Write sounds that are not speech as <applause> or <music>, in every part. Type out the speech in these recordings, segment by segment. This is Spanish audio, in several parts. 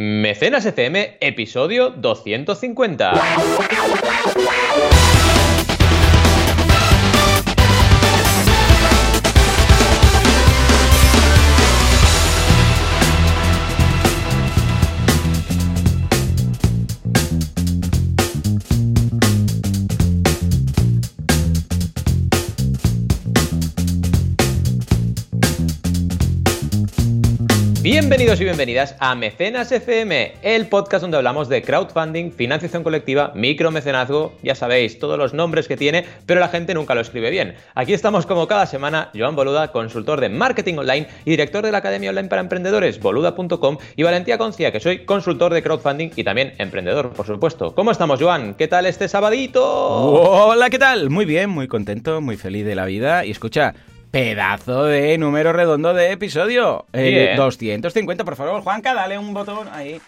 Mecenas FM, episodio 250. Bienvenidos y bienvenidas a Mecenas FM, el podcast donde hablamos de crowdfunding, financiación colectiva, micromecenazgo, ya sabéis, todos los nombres que tiene, pero la gente nunca lo escribe bien. Aquí estamos como cada semana, Joan Boluda, consultor de marketing online y director de la Academia Online para Emprendedores, boluda.com, y Valentía Concia, que soy consultor de crowdfunding y también emprendedor, por supuesto. ¿Cómo estamos, Joan? ¿Qué tal este sabadito? Hola, ¿qué tal? Muy bien, muy contento, muy feliz de la vida. Y escucha, Pedazo de número redondo de episodio. El 250, por favor, Juanca, dale un botón ahí.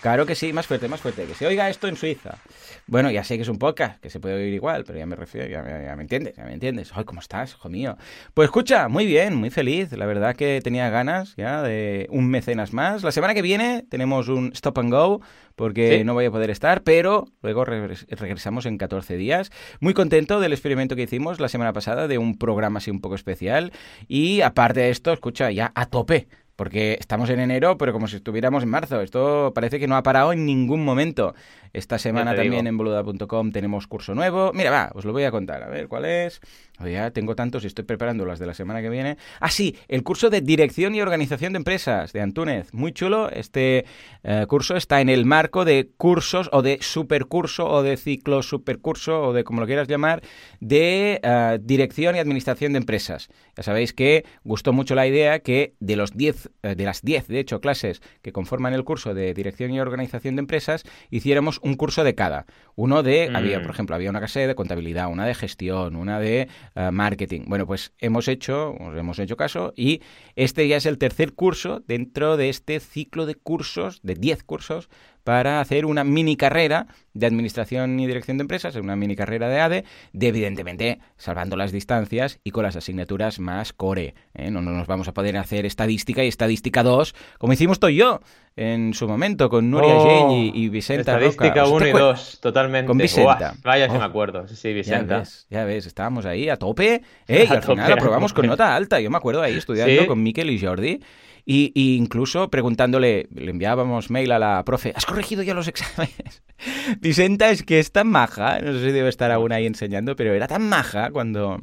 Claro que sí, más fuerte, más fuerte. Que se oiga esto en Suiza. Bueno, ya sé que es un podcast, que se puede oír igual, pero ya me refiero, ya, me entiendes, ya me entiendes. Ay, ¿cómo estás, hijo mío? Pues escucha, muy bien, muy feliz. La verdad que tenía ganas ya de un mecenas más. La semana que viene tenemos un stop and go, porque no voy a poder estar, pero luego regresamos en 14 días. Muy contento del experimento que hicimos la semana pasada, de un programa así un poco especial. Y aparte de esto, escucha, ya a tope porque estamos en enero, pero como si estuviéramos en marzo. Esto parece que no ha parado en ningún momento. Esta semana también en boluda.com tenemos curso nuevo. Mira, va, os lo voy a contar. A ver, ¿cuál es? ya tengo tantos y estoy preparando las de la semana que viene. Ah, sí, el curso de Dirección y Organización de Empresas de Antúnez. Muy chulo. Este eh, curso está en el marco de cursos o de supercurso o de ciclo supercurso o de como lo quieras llamar, de eh, Dirección y Administración de Empresas. Ya sabéis que gustó mucho la idea que de, los 10, eh, de las 10, de hecho, clases que conforman el curso de Dirección y Organización de Empresas, hiciéramos un curso de cada. Uno de, había, mm. por ejemplo, había una clase de contabilidad, una de gestión, una de eh, marketing. Bueno, pues hemos hecho, hemos hecho caso y este ya es el tercer curso dentro de este ciclo de cursos, de 10 cursos, para hacer una mini carrera de administración y dirección de empresas, una mini carrera de ADE, de evidentemente salvando las distancias y con las asignaturas más core. ¿eh? No, nos vamos a poder hacer estadística y estadística 2, como hicimos tú y yo en su momento, con Nuria oh, y, Vicenta Estadística 1 y 2, totalmente. Con Vicenta. vaya, si me oh. acuerdo. Sí, Vicenta. Ya ves, ya ves, estábamos ahí a tope <laughs> ¿eh? y al final aprobamos con <laughs> nota alta. Yo me acuerdo ahí estudiando con Miquel y Jordi. Y, incluso preguntándole, le enviábamos mail a la profe, ¿has corregido ya los exámenes? <laughs> Vicenta es que es tan maja, no sé si debe estar aún ahí enseñando, pero era tan maja cuando,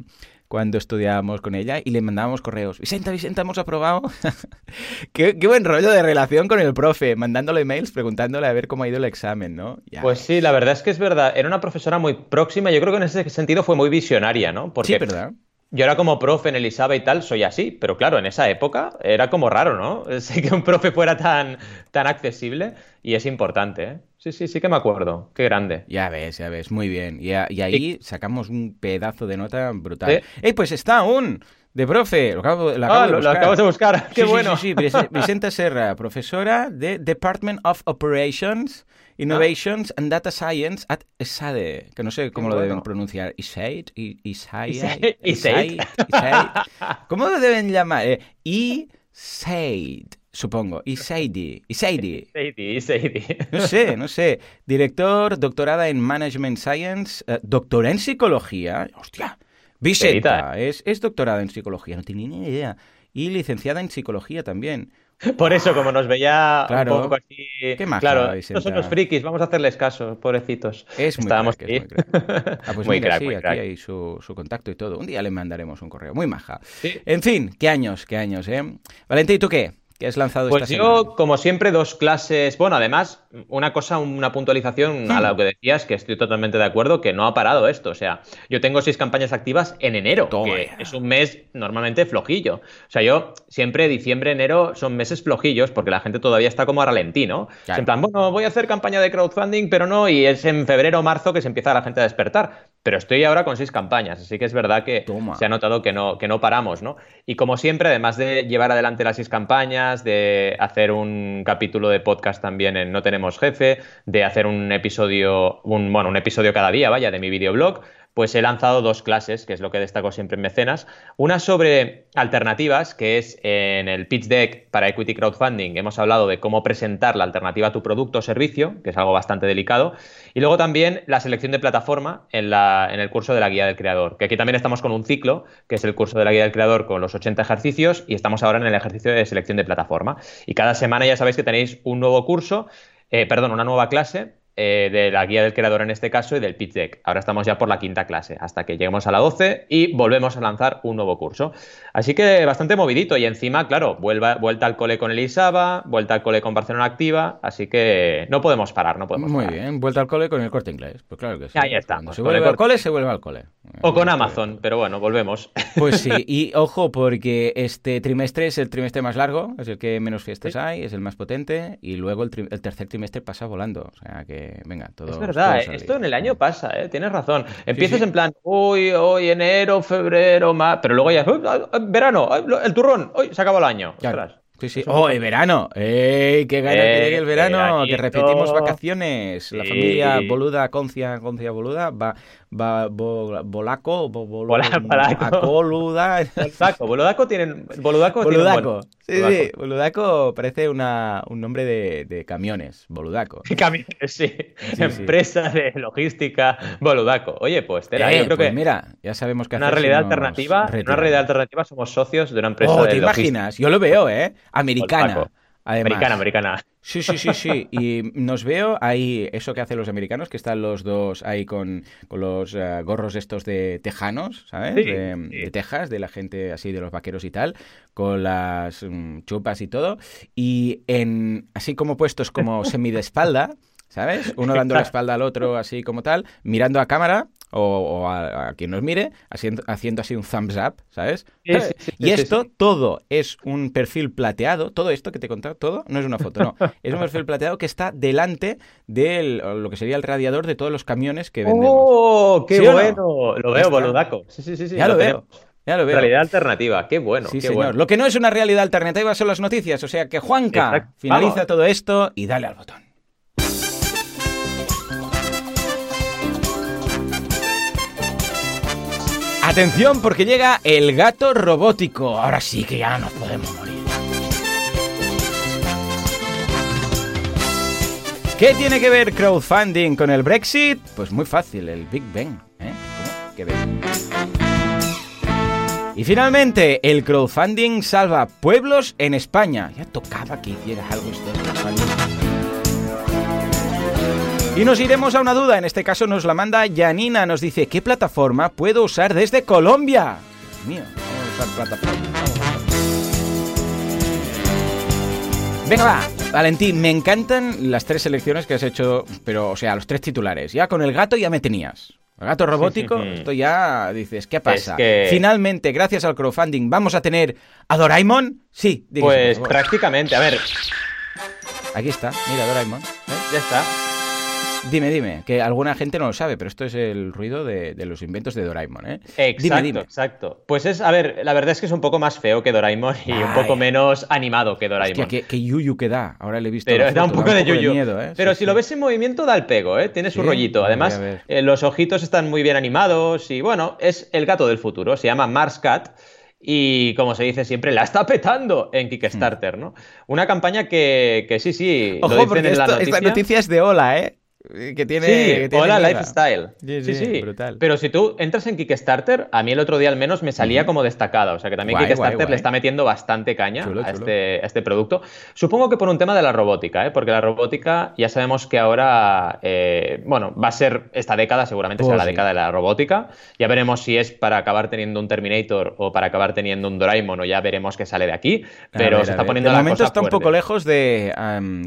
cuando estudiábamos con ella y le mandábamos correos. Vicenta, Vicenta, hemos aprobado. <laughs> qué, buen rollo de relación con el profe, mandándole mails preguntándole a ver cómo ha ido el examen, ¿no? Pues sí, la verdad es que es verdad. Era una profesora muy próxima. Yo creo que en ese sentido fue muy visionaria, ¿no? Porque sí, ¿verdad? Yo ahora como profe en Elisaba y tal soy así, pero claro, en esa época era como raro, ¿no? <laughs> Sé que un profe fuera tan, tan accesible y es importante, ¿eh? Sí, sí, sí que me acuerdo. Qué grande. Ya ves, ya ves, muy bien. Y, ahí sacamos un pedazo de nota brutal. ¡Ey, pues está aún! De profe, lo acabo, lo acabo, ah, de, buscar. Lo acabo de buscar. Qué bueno. Sí, sí, sí, <laughs> Vicenta Serra, profesora de Department of Operations Innovations and Data Science at ESADE, que no sé cómo lo deben pronunciar. ISAID, ISAID, ISAID, ¿Cómo lo deben llamar? Eh, ISAID, supongo. ISAID, ISAID. No sé, no sé. Director, doctorada en Management Science, eh, doctora en psicología. Hostia. Vicenta, es, es doctorada en psicología, no tenía ni idea. Y licenciada en psicología también. <laughs> Por eso, como nos veía claro. un poco así. Qué más claro, estos son los frikis, vamos a hacerles caso, pobrecitos. Es muy Estábamos aquí. Ah, pues <laughs> muy crack, sí, aquí hay su, su, contacto y todo. Un día le mandaremos un correo. Muy maja. En fin, qué años, qué años, ¿eh? Valentín, ¿y tú qué? ¿Qué has lanzado pues yo, como siempre, dos clases. Bueno, además, una cosa, una puntualización a lo que decías, que estoy totalmente de acuerdo, que no ha parado esto. O sea, yo tengo seis campañas activas en enero, que es un mes normalmente flojillo. O sea, yo siempre, diciembre, enero son meses flojillos, porque la gente todavía está como a ralentí, ¿no? En plan, bueno, voy a hacer campaña de crowdfunding, pero no, y es en febrero o marzo que se empieza la gente a despertar pero estoy ahora con seis campañas, así que es verdad que se ha notado que no, que no paramos, ¿no? Y como siempre, además de llevar adelante las seis campañas, de hacer un capítulo de podcast también en No Tenemos Jefe, de hacer un episodio, un, bueno, un episodio cada día, vaya, de mi videoblog, pues he lanzado dos clases, que es lo que destaco siempre en Mecenas. Una sobre alternativas, que es en el pitch deck para Equity Crowdfunding. Hemos hablado de cómo presentar la alternativa a tu producto o servicio, que es algo bastante delicado. Y luego también la selección de plataforma en, la, en el curso de la guía del creador, que aquí también estamos con un ciclo, que es el curso de la guía del creador con los 80 ejercicios, y estamos ahora en el ejercicio de selección de plataforma. Y cada semana ya sabéis que tenéis un nuevo curso, eh, perdón, una nueva clase eh, de la guía del creador en este caso y del pitch deck. Ahora estamos ya por la quinta clase, hasta que lleguemos a la 12 y volvemos a lanzar un nuevo curso. Así que bastante movidito y encima, claro, vuelta al cole con Elisaba, vuelta al cole con Barcelona Activa, así que no podemos parar, no podemos Muy bien, vuelta al cole con el corte inglés, pues claro que sí. Ahí está. Cuando se vuelve al cole, se vuelve al cole. O con Amazon, pero bueno, volvemos. Pues sí, <laughs> y ojo, porque este trimestre es el trimestre más largo, es el que menos fiestas hay, es el más potente, y luego el, el tercer trimestre pasa volando. O sea que venga, todo. Es verdad, ¿eh? esto en el año pasa, ¿eh? tienes razón. Empiezas en plan, uy, hoy, enero, febrero, más, pero luego ya, verano, el turrón, hoy se acabó el año. Sí, sí. ¡Oh, el verano! ¡Ey! ¡Qué gana que llegue el verano! Que repetimos vacaciones. La familia Boluda, Concia, Concia Boluda, va, Bolaco, Bolaco. Boludaco. Boludaco tienen. Boludaco. Boludaco. Sí, sí. Boludaco parece una, un nombre de, de camiones. Boludaco. <laughs> Camiones, sí. Empresa de logística. Boludaco. Oye, pues, te eh, yo creo pues que. Mira, ya sabemos que Una realidad alternativa. Una realidad alternativa somos socios de una empresa oh, de ¿te imaginas? Yo lo veo, ¿eh? Americana. Americana, americana. Sí, sí, sí, sí. Y nos veo ahí, eso que hacen los americanos, que están los dos ahí con, los eh, gorros estos de tejanos, ¿sabes? de, Texas, de la gente así, de los vaqueros y tal, con las mm, chupas y todo. Y en así como puestos como <laughs> semi de espalda, ¿sabes? Uno dando la espalda al otro así como tal, mirando a cámara o, a, quien nos mire, haciendo, haciendo así un thumbs up, ¿sabes? y esto todo es un perfil plateado, todo esto que te he contado, todo no es una foto, no, <laughs> es un perfil plateado que está delante de lo que sería el radiador de todos los camiones que vendemos. ¡Oh, qué bueno! Lo veo, boludaco. Sí, sí, sí, Ya lo, veo. Ya lo veo. Realidad alternativa, qué bueno. Sí, qué señor. Lo que no es una realidad alternativa son las noticias. O sea que Juanca finaliza todo esto y dale al botón. Atención porque llega el gato robótico. Ahora sí que ya nos podemos morir. ¿Qué tiene que ver crowdfunding con el Brexit? Pues muy fácil, el Big Bang. ¿eh? ¿Qué Y finalmente, el crowdfunding salva pueblos en España. Ya tocaba que hiciera algo esto. Y nos iremos a una duda, en este caso nos la manda Janina, nos dice, ¿qué plataforma puedo usar desde Colombia? Dios mío, vamos a usar plataforma. Venga, va, Valentín, me encantan las tres selecciones que has hecho, pero, o sea, los tres titulares. Ya con el gato ya me tenías. El gato robótico, esto ya dices, ¿qué pasa? Finalmente, gracias al crowdfunding, ¿vamos a tener a Doraemon? Sí, Pues prácticamente, a ver. Aquí está, mira Doraemon. Ya está. Dime, dime, que alguna gente no lo sabe, pero esto es el ruido de, los inventos de Doraemon, ¿eh? Exacto, exacto. Pues es, a ver, la verdad es que es un poco más feo que Doraemon y un poco menos animado que Doraemon. Hostia, que, yuyu que da, ahora le he visto. Pero da un poco, de yuyu. ¿eh? Pero si lo ves en movimiento, da el pego, ¿eh? Tiene su rollito. Además, eh, los ojitos están muy bien animados y bueno, es el gato del futuro, se llama Mars Cat y como se dice siempre, la está petando en Kickstarter, ¿no? Una campaña que, que sí, sí, Ojo, lo dicen en la noticia. Esta noticia es de Hola, ¿eh? Que tiene. Sí, hola Lifestyle. Sí, sí, Brutal. Pero si tú entras en Kickstarter, a mí el otro día al menos me salía como destacada. O sea que también Kickstarter le está metiendo bastante caña a, Este, este, producto. Supongo que por un tema de la robótica, ¿eh? porque la robótica ya sabemos que ahora, eh, bueno, va a ser esta década, seguramente será oh, la década de la robótica. Ya veremos si es para acabar teniendo un Terminator o para acabar teniendo un Doraemon o ya veremos qué sale de aquí. Pero se está poniendo de la momento está un poco lejos de.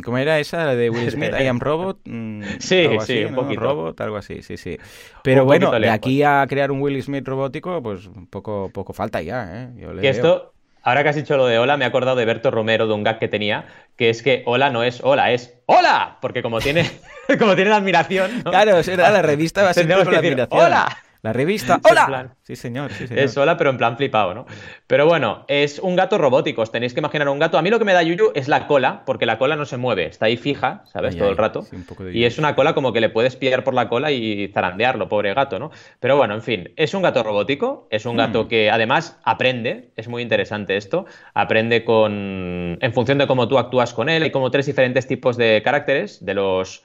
¿Cómo era esa? La de Will Smith, <laughs> I Am Robot. Mm, Sí, sí, un poquito. Robot, algo así, sí, sí. Pero bueno, de aquí a crear un Will Smith robótico, pues poco, poco falta ya, ¿eh? y esto, ahora que has dicho lo de hola, me he acordado de Berto Romero, de un gag que tenía, que es que hola no es hola, es hola, porque como tiene, <laughs> como tiene la admiración... Claro, será la revista va a ser la admiración. ¡Hola! La revista. ¡Hola! Sí, señor, sí, señor. Es hola, pero en plan flipado, ¿no? Pero bueno, es un gato robótico. Os tenéis que imaginar un gato. A mí lo que me da Yuyu es la cola, porque la cola no se mueve, está ahí fija, ¿sabes? Todo el rato. y es una cola como que le puedes pillar por la cola y zarandearlo, pobre gato, ¿no? Pero bueno, en fin, es un gato robótico, es un gato mm. que además aprende, es muy interesante esto, aprende con. en función de cómo tú actúas con él. Hay como tres diferentes tipos de caracteres de los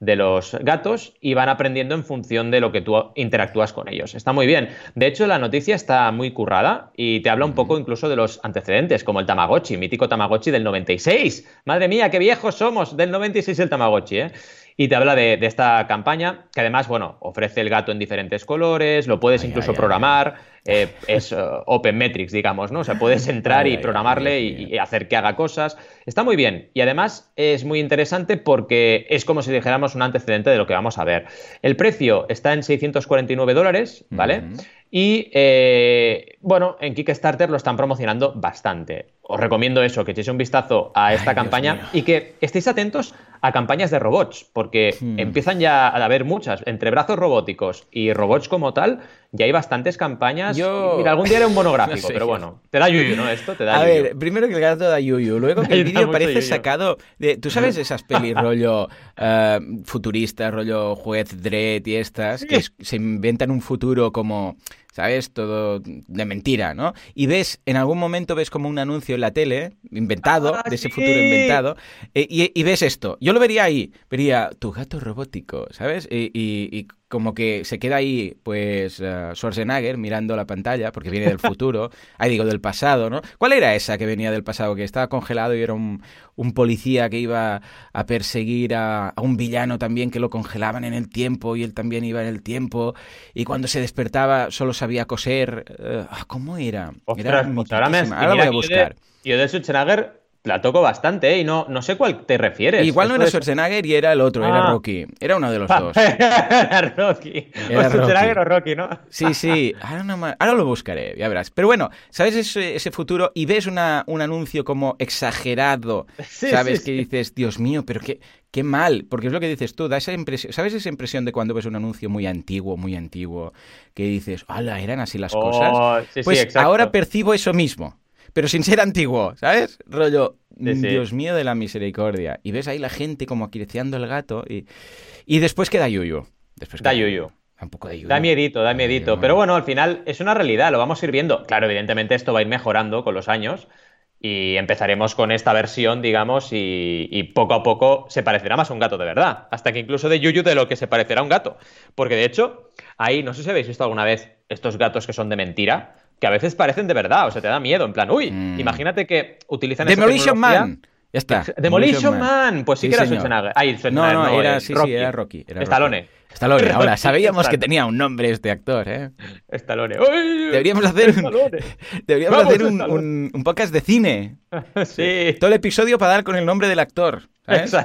de los gatos y van aprendiendo en función de lo que tú interactúas con ellos. Está muy bien. De hecho, la noticia está muy currada y te habla un poco incluso de los antecedentes, como el Tamagotchi, mítico Tamagotchi del 96. Madre mía, qué viejos somos, del 96 el Tamagotchi, ¿eh? Y te habla de, esta campaña, que además, bueno, ofrece el gato en diferentes colores, lo puedes incluso programar, eh, es eh, Open Metrics, digamos, ¿no? O sea, puedes entrar y programarle y, hacer que haga cosas. Está muy bien. Y además es muy interesante porque es como si dijéramos un antecedente de lo que vamos a ver. El precio está en 649 dólares, ¿vale? Y eh, bueno, en Kickstarter lo están promocionando bastante. Os recomiendo eso, que echéis un vistazo a esta campaña y que estéis atentos a campañas de robots, porque hmm. empiezan ya a haber muchas. Entre brazos robóticos y robots como tal, ya hay bastantes campañas. Yo... Mira, algún día era un <laughs> monográfico, pero bueno, te da yuyu, ¿no? Esto te da A ver, primero que el gato da yuyu, luego que <laughs> el vídeo parece sacado de... ¿Tú sabes esas pelis <laughs> rollo uh, futurista, rollo juez Dredd y estas, que se inventan un futuro como ¿sabes? Todo de mentira, ¿no? Y ves, en algún momento ves como un anuncio en la tele, inventado, ah, de ese futuro inventado, eh, y, ves esto. Yo lo vería ahí, vería tu gato robótico, ¿sabes? y como que se queda ahí, pues, uh, Schwarzenegger mirando la pantalla, porque viene del <laughs> futuro, ahí digo, del pasado, ¿no? ¿Cuál era esa que venía del pasado? Que estaba congelado y era un, un policía que iba a perseguir a, un villano también que lo congelaban en el tiempo y él también iba en el tiempo, y cuando se despertaba solo sabía coser. Uh, ¿Cómo era? era pues ahora, me ahora voy a buscar. Yo de Schwarzenegger la toco bastante, ¿eh? Y no, no sé cuál te refieres. Igual no era Schwarzenegger y era el otro, era ah. Rocky. Era uno de los dos. <laughs> era Rocky. Era o Schwarzenegger o Rocky, ¿no? sí, sí. <laughs> Ahora, lo buscaré, ya verás. Pero bueno, ¿sabes ese, futuro? Y ves una, un anuncio como exagerado, <laughs> ¿sabes? que dices, Dios mío, pero qué, qué mal. Porque es lo que dices tú, da esa impresión. ¿Sabes esa impresión de cuando ves un anuncio muy antiguo, muy antiguo, que dices, ¡hala, eran así las oh, cosas! pues ahora percibo eso mismo pero sin ser antiguo, ¿sabes? Rollo, Dios mío de la misericordia. Y ves ahí la gente como acariciando el gato y, y después queda yuyu. Después da yuyu. Da un poco de yuyu. Da miedito, da miedito. Pero bueno, al final es una realidad, lo vamos a ir viendo. Claro, evidentemente esto va a ir mejorando con los años y empezaremos con esta versión, digamos, y, y, poco a poco se parecerá más a un gato de verdad. Hasta que incluso de Yuyu de lo que se parecerá a un gato. Porque de hecho, ahí, no sé si habéis visto alguna vez estos gatos que son de mentira que a veces parecen de verdad, o sea, te da miedo, en plan, uy, mm. imagínate que utilizan Demolition Man. Ya está. Demolition, Man. Pues sí, que era Schwarzenegger. Ay, no, no, era, sí, sí, era Rocky. Era Stallone. Stallone. <laughs> Ahora, sabíamos que tenía un nombre este actor, ¿eh? Stallone. <laughs> Deberíamos hacer, <laughs> deberíamos hacer un, un, podcast de cine. sí. Todo el episodio para dar con el nombre del actor.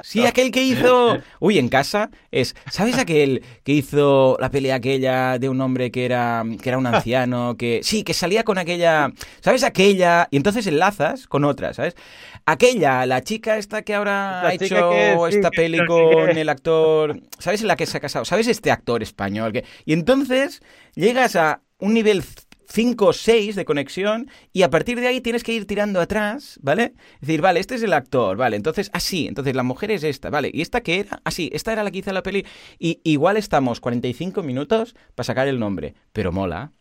Sí, aquel que hizo. Uy, en casa es. ¿Sabes aquel que hizo la pelea aquella de un hombre que era, que era un anciano? que Sí, que salía con aquella. ¿Sabes aquella? Y entonces enlazas con otra, ¿sabes? Aquella, la chica esta que ahora ha hecho esta peli con el actor. ¿Sabes en la que se ha casado? ¿Sabes este actor español? Que... Y entonces llegas a un nivel 5 o 6 de conexión y a partir de ahí tienes que ir tirando atrás, ¿vale? Es decir, vale, este es el actor, vale, entonces así, entonces la mujer es esta, vale, ¿y esta qué era? Así, esta era la que hizo la peli y igual estamos 45 minutos para sacar el nombre, pero mola.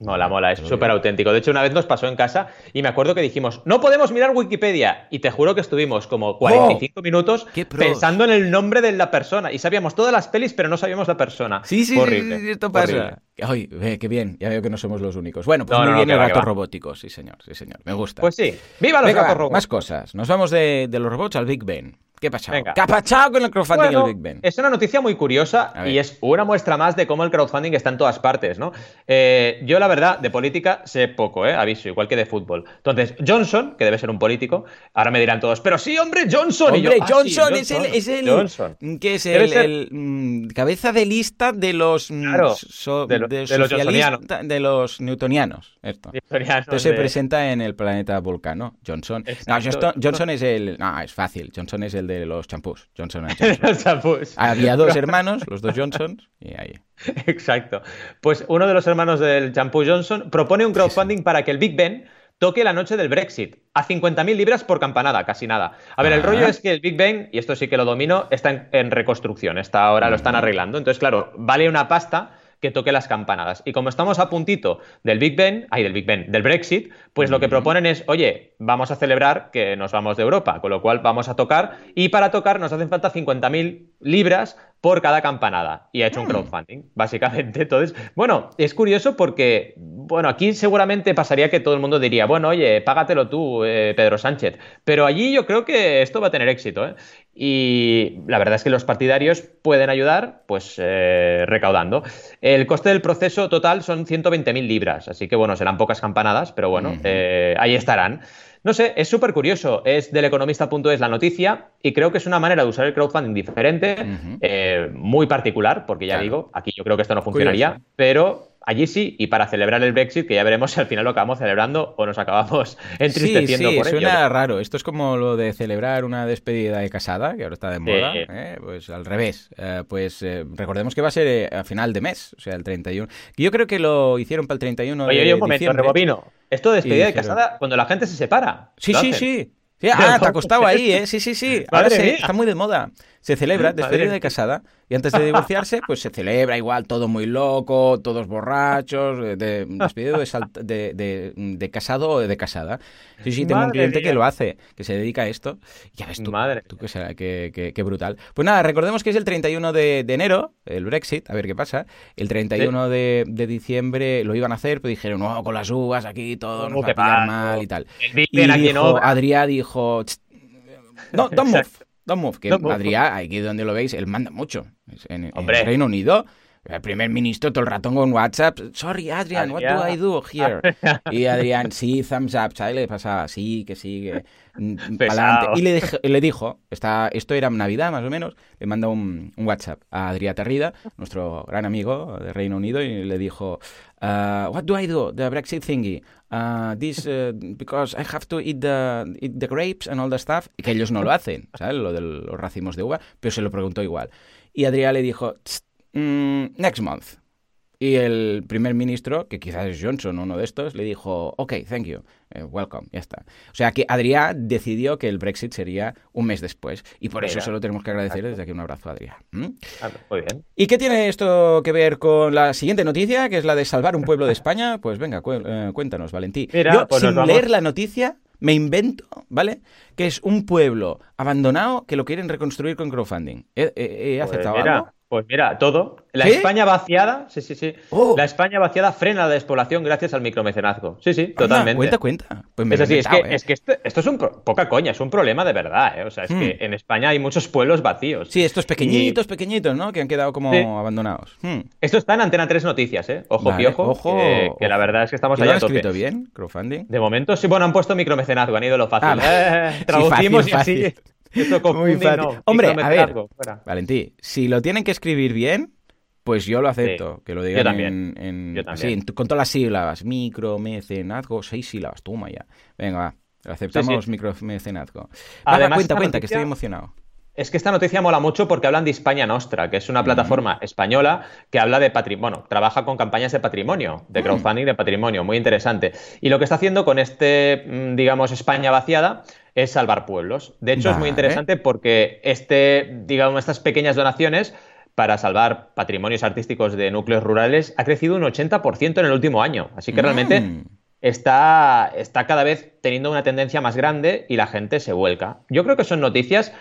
Mola, mola, es súper auténtico. De hecho, una vez nos pasó en casa y me acuerdo que dijimos, no podemos mirar Wikipedia. Y te juro que estuvimos como 45 minutos pensando en el nombre de la persona. Y sabíamos todas las pelis, pero no sabíamos la persona. Sí, sí, horrible, esto pasa. Ay, qué bien, ya veo que no somos los únicos. Bueno, pues muy bien el gato robótico, sí señor, sí señor, me gusta. Pues sí, ¡viva los gatos robóticos! Más cosas, nos vamos de, de los robots al Big Ben. ¿Qué ha ¿Qué ha pasado con el crowdfunding del Big Ben? Es una noticia muy curiosa y es una muestra más de cómo el crowdfunding está en todas partes, ¿no? Eh, yo, la verdad, de política sé poco, ¿eh? Aviso, igual que de fútbol. Entonces, Johnson, que debe ser un político, ahora me dirán todos, pero sí, hombre, Johnson. Hombre, ah, Johnson, es el. Es el Johnson. ¿Qué es el, mm, cabeza de lista de los. Mm, de los, de los newtonianos. Esto. Entonces se presenta en el planeta Vulcano, Johnson. No, Johnson, es el... No, es fácil. Johnson es el de los champús. Johnson, <laughs> Había dos hermanos, los dos Johnsons, y ahí. <laughs> Exacto. Pues uno de los hermanos del champú Johnson propone un crowdfunding para que el Big Ben toque la noche del Brexit, a 50.000 libras por campanada, casi nada. A ver, el ah. rollo es que el Big Ben, y esto sí que lo domino, está en, reconstrucción, está ahora lo están arreglando. Entonces, claro, vale una pasta que toque las campanadas. Y como estamos a puntito del Big Ben, ay, del Big Ben, del Brexit, pues lo que proponen es, oye, vamos a celebrar que nos vamos de Europa, con lo cual vamos a tocar, y para tocar nos hacen falta 50.000 libras por cada campanada. Y ha hecho un mm. crowdfunding, básicamente. Entonces, bueno, es curioso porque, bueno, aquí seguramente pasaría que todo el mundo diría, bueno, oye, págatelo tú, eh, Pedro Sánchez. Pero allí yo creo que esto va a tener éxito. ¿eh? Y la verdad es que los partidarios pueden ayudar, pues, eh, recaudando. El coste del proceso total son 120.000 libras, así que, bueno, serán pocas campanadas, pero bueno, ahí estarán. No sé, es súper curioso. Es del economista.es la noticia y creo que es una manera de usar el crowdfunding diferente, eh, muy particular, porque ya digo, aquí yo creo que esto no funcionaría, pero allí sí, y para celebrar el Brexit, que ya veremos si al final lo acabamos celebrando o nos acabamos <laughs> entristeciendo sí, sí, suena raro. Esto es como lo de celebrar una despedida de casada, que ahora está de moda. ¿eh? Pues al revés. Eh, pues eh, recordemos que va a ser a final de mes, o sea, el 31. Yo creo que lo hicieron para el 31 oye, de oye, un momento, rebobino. Esto de despedida de casada, cuando la gente se separa. Sí, sí, <laughs> sí. ah, te ha costado ahí, ¿eh? Sí, sí, sí. <laughs> Ahora está muy de moda. Se celebra despedida de casada y antes de divorciarse, pues se celebra igual todo muy loco, todos borrachos, eh, de, despedido de, de, casado o de casada. Sí, sí, tengo un cliente que lo hace, que se dedica a esto. Ya ves tú, Madre. tú que, será, qué, brutal. Pues nada, recordemos que es el 31 de, enero, el Brexit, a ver qué pasa. El 31 de, diciembre lo iban a hacer, pero dijeron, no, con las uvas aquí todo nos va a pillar mal y tal. Y dijo, Adrián dijo, no, don't <laughs> move. Don't Move, que Adrián, aquí donde lo veis, él manda mucho. En, en el Reino Unido, el primer ministro todo el rato con WhatsApp, sorry Adrian, what do I do here? <laughs> y Adrián, sí, thumbs up, ¿sabes? Le pasaba, sí, que sí, que mm, Y le, le dijo, está, esto era Navidad más o menos, le mandó un, un WhatsApp a Adrián Terrida, nuestro gran amigo de Reino Unido, y le dijo, uh, what do I do, the Brexit thingy? Uh, this, uh, because I have to eat the, eat the grapes and all the stuff, que ellos no lo hacen, ¿sabes? Lo de los racimos de uva, pero se lo preguntó igual. Y Adrián le dijo, Mm, next month. Y el primer ministro, que quizás es Johnson, uno de estos, le dijo, ok, thank you, eh, welcome, ya está. O sea que Adrián decidió que el Brexit sería un mes después. Y por eso solo tenemos que agradecer desde aquí un abrazo a Adrián. Ah, muy bien. ¿Y qué tiene esto que ver con la siguiente noticia, que es la de salvar un pueblo de España? <laughs> Pues venga, eh, cuéntanos, Valentín. Yo, pues sin leer la noticia, me invento, ¿vale? Que es un pueblo abandonado que lo quieren reconstruir con crowdfunding. ¿He, he, pues aceptado algo? Pues mira, todo. La España vaciada, sí, sí, sí. Oh. La España vaciada frena la despoblación gracias al micromecenazgo. Sí, sí, totalmente. cuenta, cuenta. Pues es es que, ¿eh? es que esto, es un poca coña, es un problema de verdad, ¿eh? O sea, es que hmm. en España hay muchos pueblos vacíos. Sí, estos pequeñitos, pequeñitos, ¿no? Que han quedado como abandonados. Hmm. Esto está en Antena 3 Noticias, ¿eh? Ojo, piojo. Ojo. Que, la verdad es que estamos allá ¿Lo han escrito bien, crowdfunding? De momento sí, bueno, han puesto micromecenazgo, han ido lo fácil. Ah, eh, <laughs> traducimos y así. Muy fácil. Hombre, a ver, Valentí, si lo tienen que escribir bien, pues yo lo acepto, que lo digan también. en, con todas las sílabas, micromecenazgo, seis sílabas, toma ya. Venga, va, aceptamos micromecenazgo. cuenta, cuenta, que estoy emocionado. Es que esta noticia mola mucho porque hablan de España Nostra, que es una plataforma española que habla de patrimonio, bueno, trabaja con campañas de patrimonio, de mm. crowdfunding de patrimonio, muy interesante. Y lo que está haciendo con este, mm, digamos, España vaciada es salvar pueblos. De hecho, es muy interesante porque este, digamos, estas pequeñas donaciones para salvar patrimonios artísticos de núcleos rurales ha crecido un 80% en el último año. Así que realmente mm. está, está cada vez teniendo una tendencia más grande y la gente se vuelca. Yo creo que son noticias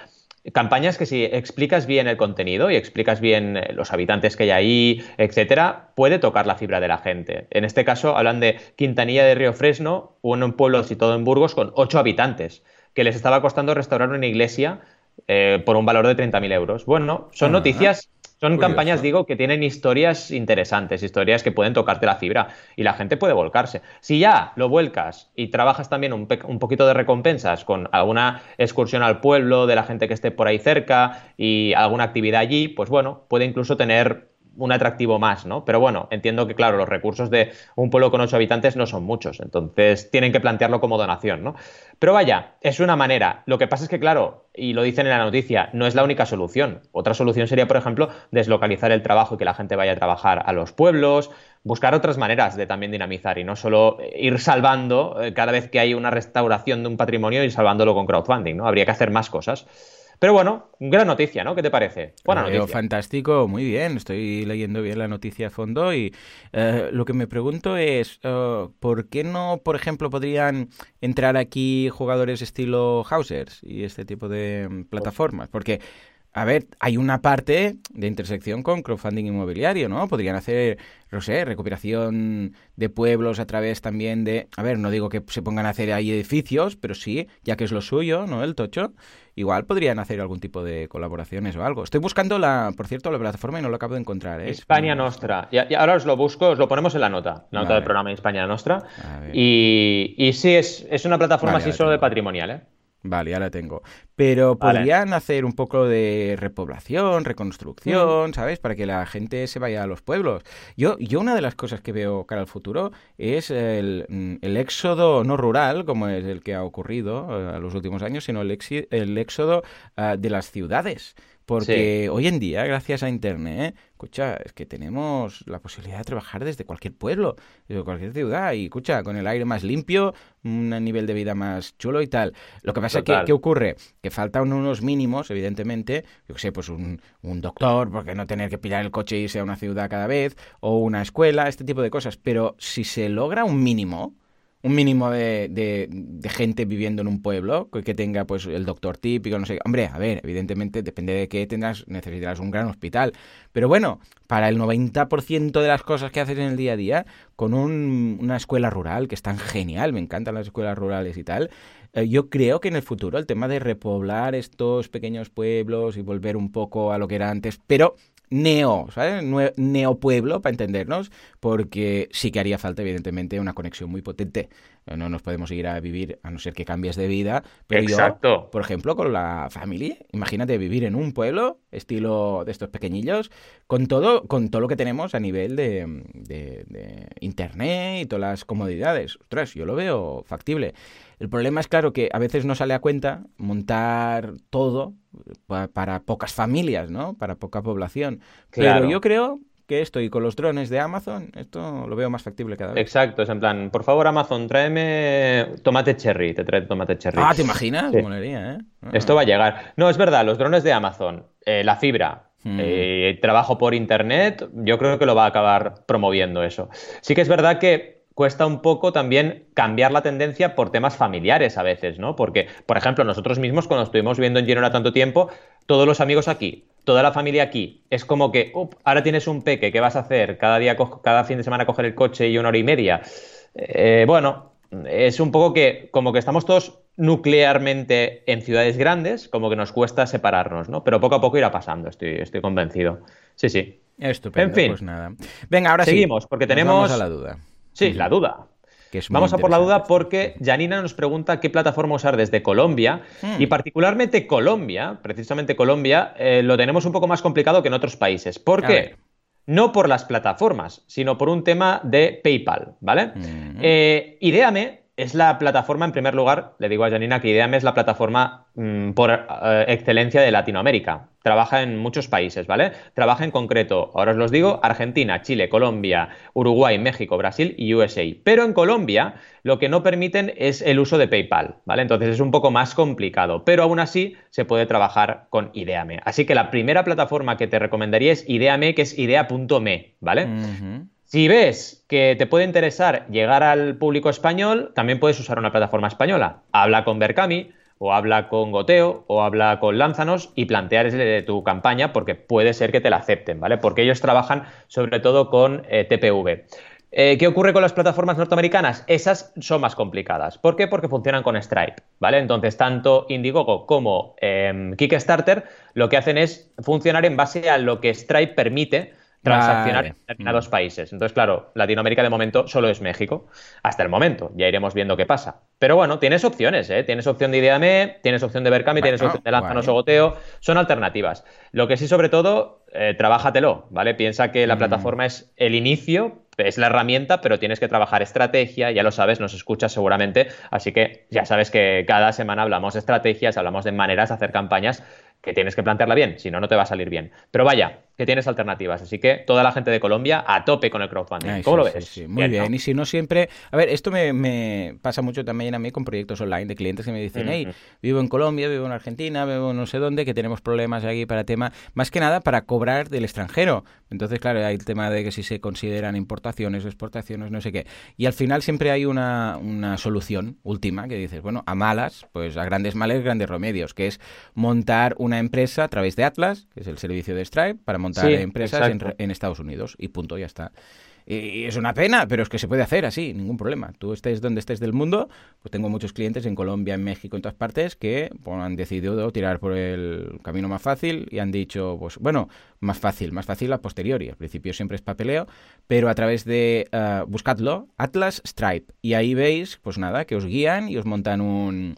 campañas que si explicas bien el contenido y explicas bien eh, los habitantes que hay ahí, etcétera, puede tocar la fibra de la gente. En este caso hablan de Quintanilla de Río Fresno, un pueblo situado en Burgos con ocho habitantes, que les estaba costando restaurar una iglesia eh, por un valor de 30.000 euros. Bueno, son noticias son campañas, digo, que tienen historias interesantes, historias que pueden tocarte la fibra y la gente puede volcarse. Si ya lo vuelcas y trabajas también un, poquito de recompensas con alguna excursión al pueblo de la gente que esté por ahí cerca y alguna actividad allí, pues bueno, puede incluso tener un atractivo más, ¿no? Pero bueno, entiendo que, claro, los recursos de un pueblo con ocho habitantes no son muchos, entonces tienen que plantearlo como donación, ¿no? Pero vaya, es una manera. Lo que pasa es que, claro, y lo dicen en la noticia, no es la única solución. Otra solución sería, por ejemplo, deslocalizar el trabajo y que la gente vaya a trabajar a los pueblos, buscar otras maneras de también dinamizar y no solo ir salvando eh, cada vez que hay una restauración de un patrimonio, ir salvándolo con crowdfunding, ¿no? Habría que hacer más cosas. Pero bueno, gran noticia, ¿no? ¿Qué te parece? Buena noticia. Fantástico, muy bien. Estoy leyendo bien la noticia a fondo y eh, lo que me pregunto es, eh, ¿por qué no, por ejemplo, podrían entrar aquí jugadores estilo Hausers y este tipo de mm, plataformas? Porque a ver, hay una parte de intersección con crowdfunding inmobiliario, ¿no? Podrían hacer, no sé, recuperación de pueblos a través también de... A ver, no digo que se pongan a hacer ahí edificios, pero sí, ya que es lo suyo, ¿no? El tocho. Igual podrían hacer algún tipo de colaboraciones o algo. Estoy buscando, la, por cierto, la plataforma y no lo acabo de encontrar. ¿eh? España Nostra. Y, ahora os lo busco, os lo ponemos en la nota, la nota del programa España Nostra. Y, y, sí, es, es una plataforma así solo de patrimonial, ¿eh? Vale, ya la tengo. Pero podrían hacer un poco de repoblación, reconstrucción, mm. ¿sabes? Para que la gente se vaya a los pueblos. Yo, yo una de las cosas que veo cara al futuro es el, mm, el éxodo no rural, como es el que ha ocurrido en eh, los últimos años, sino el, el éxodo ah, de las ciudades. Porque hoy en día, gracias a Internet, escucha, es que tenemos la posibilidad de trabajar desde cualquier pueblo, desde cualquier ciudad, y escucha, con el aire más limpio, un nivel de vida más chulo y tal. Lo que pasa es que, ¿qué ocurre? Que faltan unos mínimos, evidentemente, yo que sé, pues un, un doctor, porque no tener que pillar el coche e irse a una ciudad cada vez, o una escuela, este tipo de cosas. Pero si se logra un mínimo, un mínimo de, de, gente viviendo en un pueblo que tenga pues el doctor típico, no sé. Hombre, a ver, evidentemente depende de qué tendrás, necesitarás un gran hospital. Pero bueno, para el 90% de las cosas que haces en el día a día, con una escuela rural, que es tan genial, me encantan las escuelas rurales y tal, eh, yo creo que en el futuro el tema de repoblar estos pequeños pueblos y volver un poco a lo que era antes, pero neo, ¿sabes? Neopueblo, para entendernos, porque sí que haría falta, evidentemente, una conexión muy potente. No nos podemos ir a vivir, a no ser que cambies de vida. Pero Exacto. por ejemplo, con la familia, imagínate vivir en un pueblo, estilo de estos pequeñillos, con todo, con todo lo que tenemos a nivel de, de internet y todas las comodidades. Ostras, yo lo veo factible. El problema es, claro, que a veces no sale a cuenta montar todo para pocas familias, ¿no? Para poca población. Pero yo creo que esto y con los drones de Amazon, esto lo veo más factible cada vez. Exacto, es en plan, por favor Amazon, tráeme tomate cherry, te trae tomate cherry. Ah, ¿te imaginas? ¿eh? Esto va a llegar. No, es verdad, los drones de Amazon, eh, la fibra, hmm. eh, trabajo por internet, yo creo que lo va a acabar promoviendo eso. Sí que es verdad que cuesta un poco también cambiar la tendencia por temas familiares a veces, ¿no? Porque, por ejemplo, nosotros mismos cuando estuvimos viviendo en Girona tanto tiempo, todos los amigos aquí, toda la familia aquí, es como que, ahora tienes un peque, ¿qué vas a hacer? Cada día, cada fin de semana coger el coche y una hora y media. Eh, bueno, es un poco que como que estamos todos nuclearmente en ciudades grandes, como que nos cuesta separarnos, ¿no? Pero poco a poco irá pasando, estoy, estoy convencido. Sí, sí. Estupendo, en fin. pues nada. Venga, ahora Seguimos, porque tenemos... Vamos a la duda. Sí, la duda. Vamos a por la duda porque Janina nos pregunta qué plataforma usar desde Colombia hmm. y particularmente Colombia, precisamente Colombia, eh, lo tenemos un poco más complicado que en otros países. ¿Por qué? No por las plataformas, sino por un tema de PayPal, ¿vale? Hmm. Eh, Ideame es la plataforma, en primer lugar, le digo a Janina que Ideame es la plataforma mm, por eh, excelencia de Latinoamérica. Trabaja en muchos países, ¿vale? Trabaja en concreto, ahora os los digo, Argentina, Chile, Colombia, Uruguay, México, Brasil y USA. Pero en Colombia lo que no permiten es el uso de PayPal, ¿vale? Entonces es un poco más complicado, pero aún así se puede trabajar con Ideame. Así que la primera plataforma que te recomendaría es Ideame, que es idea.me, ¿vale? Si ves que te puede interesar llegar al público español, también puedes usar una plataforma española. Habla con Berkami, o habla con Goteo, o habla con Lánzanos y plantearle tu campaña porque puede ser que te la acepten, ¿vale? Porque ellos trabajan sobre todo con eh, TPV. Eh, ¿Qué ocurre con las plataformas norteamericanas? Esas son más complicadas. ¿Por qué? Porque funcionan con Stripe, ¿vale? Entonces, tanto Indiegogo como em, Kickstarter lo que hacen es funcionar en base a lo que Stripe permite transaccionar en determinados mm. países. Entonces, claro, Latinoamérica de momento solo es México, hasta el momento. Ya iremos viendo qué pasa. Pero bueno, tienes opciones, ¿eh? Tienes opción de Ideame, tienes opción de Berkami, tienes opción de Lánzanos o Goteo. Son alternativas. Lo que sí, sobre todo, eh, trabájatelo, ¿vale? Piensa que la mm. plataforma es el inicio, es la herramienta, pero tienes que trabajar estrategia, ya lo sabes, nos escuchas seguramente, así que ya sabes que cada semana hablamos de estrategias, hablamos de maneras de hacer campañas que tienes que plantearla bien, si no, no te va a salir bien. Pero vaya, que tienes alternativas. Así que toda la gente de Colombia a tope con el crowdfunding. ¿Cómo lo ves? muy bien. Y si no siempre. A ver, esto me, pasa mucho también a mí con proyectos online de clientes que me dicen, hey, vivo en Colombia, vivo en Argentina, vivo no sé dónde, que tenemos problemas aquí para tema. Más que nada para cobrar del extranjero. Entonces, claro, hay el tema de que si se consideran importaciones exportaciones, no sé qué. Y al final siempre hay una, una solución última que dices, bueno, a malas, pues a grandes males, grandes remedios, que es montar una empresa a través de Atlas, que es el servicio de Stripe, para montar empresas en, Estados Unidos y punto, ya está. Y es una pena, pero es que se puede hacer así, ningún problema. Tú estés donde estés del mundo, pues tengo muchos clientes en Colombia, en México, en todas partes, que pues, han decidido tirar por el camino más fácil y han dicho, pues bueno, más fácil, más fácil a posteriori. Al principio siempre es papeleo, pero a través de, uh, buscadlo, Atlas Stripe. Y ahí veis, pues nada, que os guían y os montan un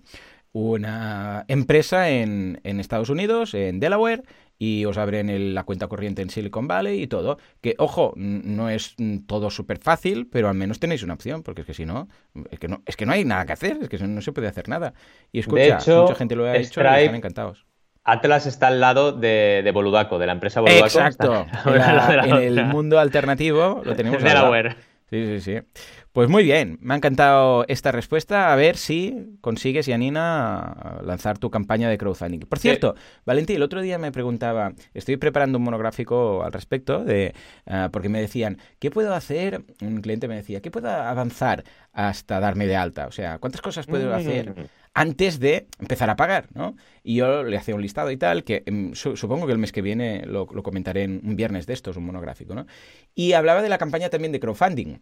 una empresa en, en, Estados Unidos, en Delaware, y os abren la cuenta corriente en Silicon Valley y todo. Que, ojo, no es todo súper fácil, pero al menos tenéis una opción, porque es que si no, es que no, es que no hay nada que hacer, es que no se puede hacer nada. Y escucha, mucha gente lo ha hecho y están encantados. Atlas está al lado de, de, Boludaco, de la empresa Boludaco. Exacto. <laughs> en, el mundo alternativo lo tenemos. Delaware. Sí, sí, sí. Pues muy bien, me ha encantado esta respuesta. A ver si consigues, Yanina, lanzar tu campaña de crowdfunding. Por cierto, Valentín, el otro día me preguntaba, estoy preparando un monográfico al respecto, de ah, porque me decían, ¿qué puedo hacer? Un cliente me decía, ¿qué puedo avanzar hasta darme de alta? O sea, ¿cuántas cosas puedo mm. hacer? Antes de empezar a pagar, ¿no? Y yo le hacía un listado y tal, que em, supongo que el mes que viene lo, lo, comentaré en un viernes de estos, un monográfico, ¿no? Y hablaba de la campaña también de crowdfunding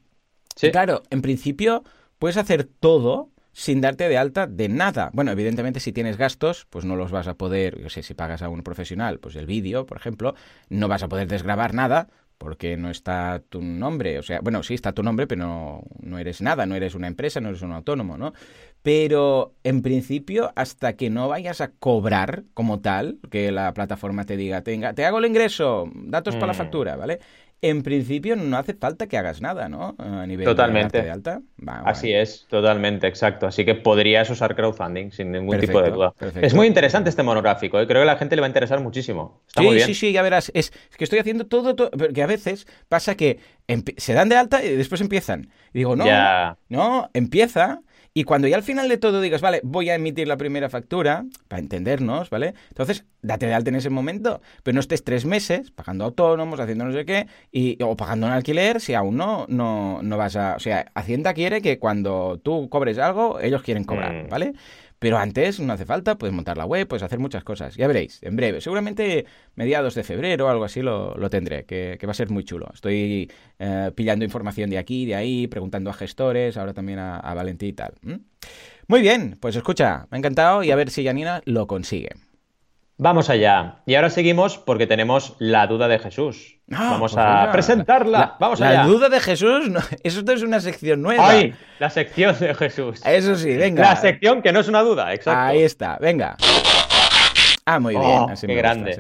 claro, en principio puedes hacer todo sin darte de alta de nada. Bueno, evidentemente si tienes gastos, pues no los vas a poder, yo sé, si pagas a un profesional, pues el vídeo, por ejemplo, no vas a poder desgrabar nada porque no está tu nombre, o sea, bueno, sí está tu nombre, pero no, no eres nada, no eres una empresa, no eres un autónomo, ¿no? Pero en principio, hasta que no vayas a cobrar como tal, que la plataforma te diga, tenga, te hago el ingreso, datos para la mm. factura, ¿vale? En principio no hace falta que hagas nada, ¿no? A nivel totalmente. de alta. Así es, totalmente, exacto. Así que podrías usar crowdfunding sin ningún tipo de duda. Es muy interesante este monográfico, ¿eh? creo que a la gente le va a interesar muchísimo. sí, sí, sí, ya verás. Es, que estoy haciendo todo, todo, porque a veces pasa que se dan de alta y después empiezan. Y digo, no, no, empieza y cuando ya al final de todo digas, vale, voy a emitir la primera factura, para entendernos, ¿vale? Entonces, date de alta en ese momento, pero no estés tres meses pagando autónomos, haciendo no sé qué, y, o pagando un alquiler si aún no, no, no vas a... O sea, Hacienda quiere que cuando tú cobres algo, ellos quieren cobrar, mm. ¿vale? Pero antes no hace falta, puedes montar la web, puedes hacer muchas cosas. Ya veréis, en breve. Seguramente mediados de febrero o algo así lo, tendré, que, va a ser muy chulo. Estoy eh, pillando información de aquí, de ahí, preguntando a gestores, ahora también a, a Valentín y tal. Muy bien, pues escucha, me ha encantado y a ver si Janina lo consigue. Vamos allá. Y ahora seguimos porque tenemos la duda de Jesús. Ah, Vamos pues a presentarla. Vamos allá. La duda de Jesús, <laughs> eso es una sección nueva. ¡Ay! La sección de Jesús. Eso sí, venga. La sección que no es una duda, exacto. Ahí está, venga. Ah, muy bien. Oh, qué grande,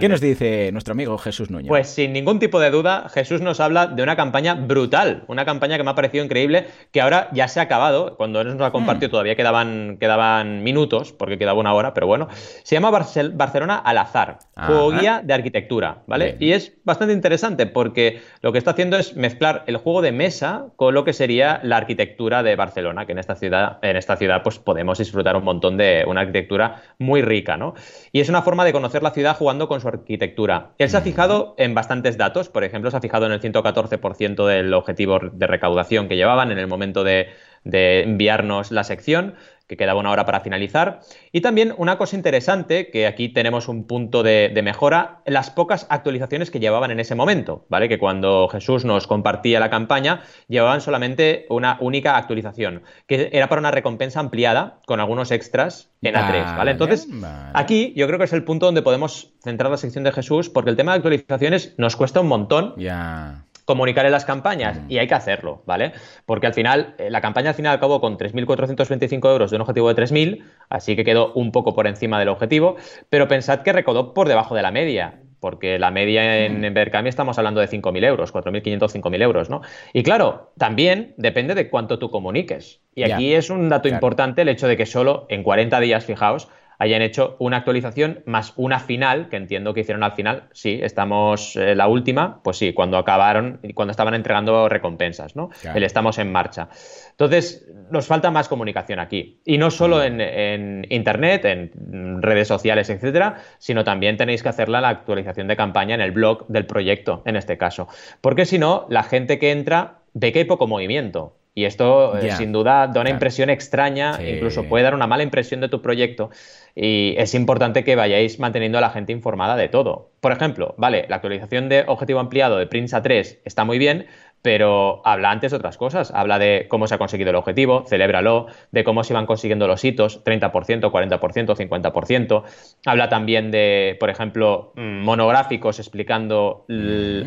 qué nos dice nuestro amigo Jesús Núñez? Pues sin ningún tipo de duda, Jesús nos habla de una campaña brutal, una campaña que me ha parecido increíble, que ahora ya se ha acabado. Cuando él nos la compartió mm. todavía quedaban, quedaban minutos, porque quedaba una hora, pero bueno. Se llama Barcelona al azar, juego guía de arquitectura, ¿vale? Y es bastante interesante porque lo que está haciendo es mezclar el juego de mesa con lo que sería la arquitectura de Barcelona, que en esta ciudad, en esta ciudad pues podemos disfrutar un montón de una arquitectura muy rica, ¿no? Y es una forma de conocer la ciudad jugando con su arquitectura. Él se ha fijado en bastantes datos, por ejemplo, se ha fijado en el 114% del objetivo de recaudación que llevaban en el momento de, de enviarnos la sección, que quedaba una hora para finalizar. Y también una cosa interesante, que aquí tenemos un punto de, mejora, las pocas actualizaciones que llevaban en ese momento, ¿vale? Que cuando Jesús nos compartía la campaña, llevaban solamente una única actualización, que era para una recompensa ampliada con algunos extras en A3, ¿vale? Entonces, aquí yo creo que es el punto donde podemos centrar la sección de Jesús, porque el tema de actualizaciones nos cuesta un montón. Ya comunicar en las campañas mm. y hay que hacerlo, ¿vale? Porque al final, eh, la campaña al final acabó con 3.425 euros de un objetivo de 3.000, así que quedó un poco por encima del objetivo, pero pensad que recaudó por debajo de la media. porque la media en, en estamos hablando de 5.000 euros, 4.500, 5.000 euros, ¿no? Y claro, también depende de cuánto tú comuniques. Y aquí es un dato importante el hecho de que solo en 40 días, fijaos, hayan hecho una actualización más una final, que entiendo que hicieron al final, sí, estamos eh, la última, pues sí, cuando acabaron, cuando estaban entregando recompensas, ¿no? El estamos en marcha. Entonces, nos falta más comunicación aquí. Y no solo en, Internet, en redes sociales, etcétera, sino también tenéis que hacerla la actualización de campaña en el blog del proyecto, en este caso. Porque si no, la gente que entra ve que hay poco movimiento. Y esto, eh, sin duda, da una impresión extraña, incluso puede dar una mala impresión de tu proyecto. Y es importante que vayáis manteniendo a la gente informada de todo. Por ejemplo, vale, la actualización de objetivo ampliado de Prince a 3 está muy bien, pero habla antes de otras cosas. Habla de cómo se ha conseguido el objetivo, celébralo, de cómo se iban consiguiendo los hitos, 30%, 40%, 50%. Habla también de, por ejemplo, mm, monográficos explicando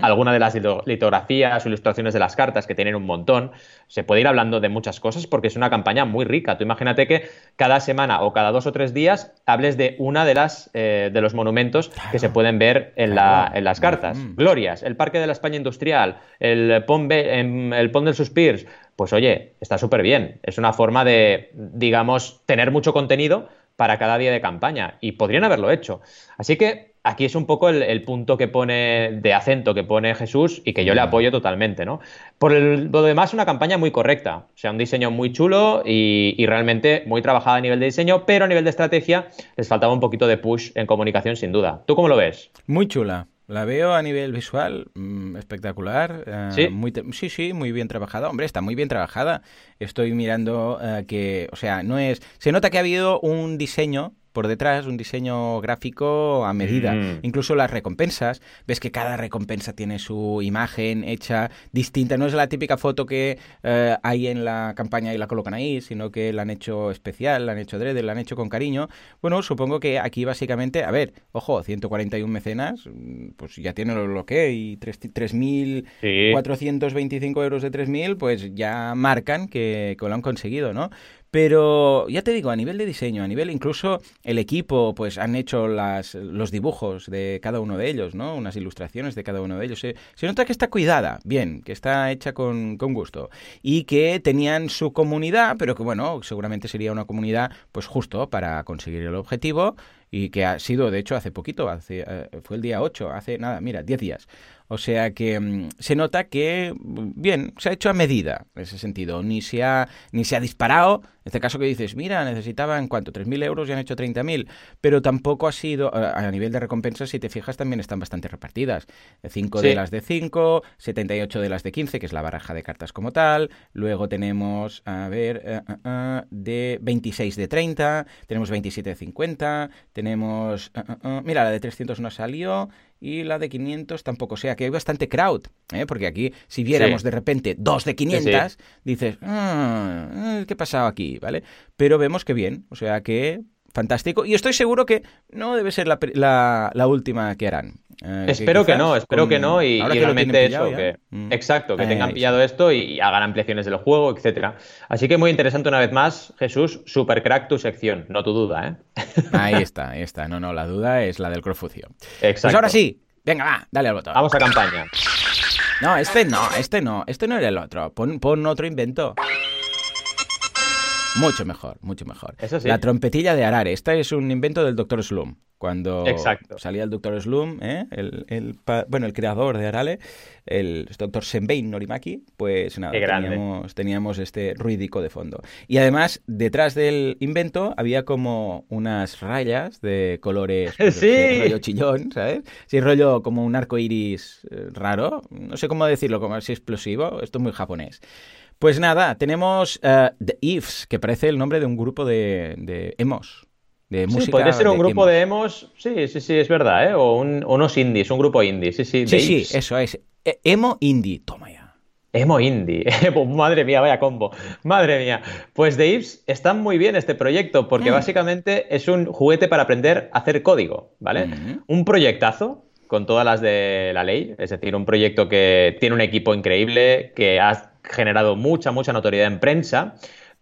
alguna de las litografías o ilustraciones de las cartas, que tienen un montón. Se puede ir hablando de muchas cosas porque es una campaña muy rica. Tú imagínate que cada semana o cada dos o tres días hables de una de las eh, de los monumentos que se pueden ver en, las cartas. Glorias, el Parque de la España Industrial, el En el Pont del Suspirs, pues oye, está súper bien. Es una forma de, digamos, tener mucho contenido para cada día de campaña y podrían haberlo hecho. Así que aquí es un poco el, punto que pone de acento que pone Jesús y que yo le apoyo totalmente, ¿no? Por lo demás, una campaña muy correcta, o sea, un diseño muy chulo y, y, realmente muy trabajada a nivel de diseño, pero a nivel de estrategia les faltaba un poquito de push en comunicación, sin duda. ¿Tú cómo lo ves? Muy chula. La veo a nivel visual mm, espectacular. Eh, ¿Sí? Muy sí, sí, muy bien trabajada. Hombre, está muy bien trabajada. Estoy mirando eh, que, o sea, no es... Se nota que ha habido un diseño por detrás un diseño gráfico a medida. Mm. Incluso las recompensas, ves que cada recompensa tiene su imagen hecha distinta. No es la típica foto que eh, hay en la campaña y la colocan ahí, sino que la han hecho especial, la han hecho dread, la han hecho con cariño. Bueno, supongo que aquí básicamente, a ver, ojo, 141 mecenas, mm, pues ya tiene lo que y 3.425 euros de 3.000, pues ya marcan que, que lo han conseguido, ¿no? Pero ya te digo, a nivel de diseño, a nivel incluso el equipo, pues han hecho las, los dibujos de cada uno de ellos, ¿no? Unas ilustraciones de cada uno de ellos. Se, nota que está cuidada, bien, que está hecha con, con, gusto. Y que tenían su comunidad, pero que bueno, seguramente sería una comunidad, pues justo para conseguir el objetivo y que ha sido, de hecho, hace poquito, hace, eh, fue el día 8, hace nada, mira, 10 días. O sea que mm, se nota que, mm, bien, se ha hecho a medida en ese sentido. Ni se ha, ni se ha disparado. En este caso que dices, mira, necesitaban cuánto, 3.000 euros y han hecho 30.000. Pero tampoco ha sido, a nivel de recompensas, si te fijas, también están bastante repartidas. 5 de las de 5, 78 de las de 15, que es la baraja de cartas como tal. Luego tenemos, a ver, eh, eh, eh, de 26 de 30, tenemos 27 de 50, tenemos, mira, la de 300 no salió y la de 500 tampoco. O sea que hay bastante crowd, ¿eh? porque aquí si viéramos de repente dos de 500, dices, ah, ¿qué ha pasado aquí? ¿Vale? Pero vemos que bien, o sea que fantástico. Y estoy seguro que no debe ser la, la, última que harán. Eh, espero que, no, espero que no. Y, realmente eso, que, mm. exacto, que eh, tengan pillado esto y, hagan ampliaciones del juego, etcétera. Así que muy interesante una vez más, Jesús, super crack tu sección, no tu duda, ¿eh? <laughs> Ahí está, ahí está. No, no, la duda es la del Crofucio. Exacto. Pues ahora sí, venga, va, dale al botón. Vamos a campaña. No, este no, este no, este no era el otro. Pon, pon otro invento. Mucho mejor, mucho mejor. Eso sí. La trompetilla de Arare. Esta es un invento del Dr. Slum. Cuando salía el Dr. Slum, ¿eh? el, bueno, el creador de Arale, el Dr. Senbein Norimaki, pues nada, teníamos, teníamos, este ruidico de fondo. Y además, detrás del invento había como unas rayas de colores, <laughs> pues, sí. rollo chillón, ¿sabes? Sí, rollo como un arco iris eh, raro. No sé cómo decirlo, como así explosivo. Esto es muy japonés. Pues nada, tenemos uh, The Ifs, que parece el nombre de un grupo de, de emos. De música sí, podría ser un grupo de emos, sí, sí, sí, es verdad, ¿eh? O unos indies, un grupo indie, sí, sí. Sí, sí, eso es. E, emo indie, toma ya. Emo Indie. <laughs> Pues madre mía, vaya combo. Madre mía. Pues The Ifs está muy bien este proyecto porque mm. básicamente es un juguete para aprender a hacer código, ¿vale? Mm. Un proyectazo con todas las de la ley, es decir, un proyecto que tiene un equipo increíble, que ha generado mucha, mucha notoriedad en prensa,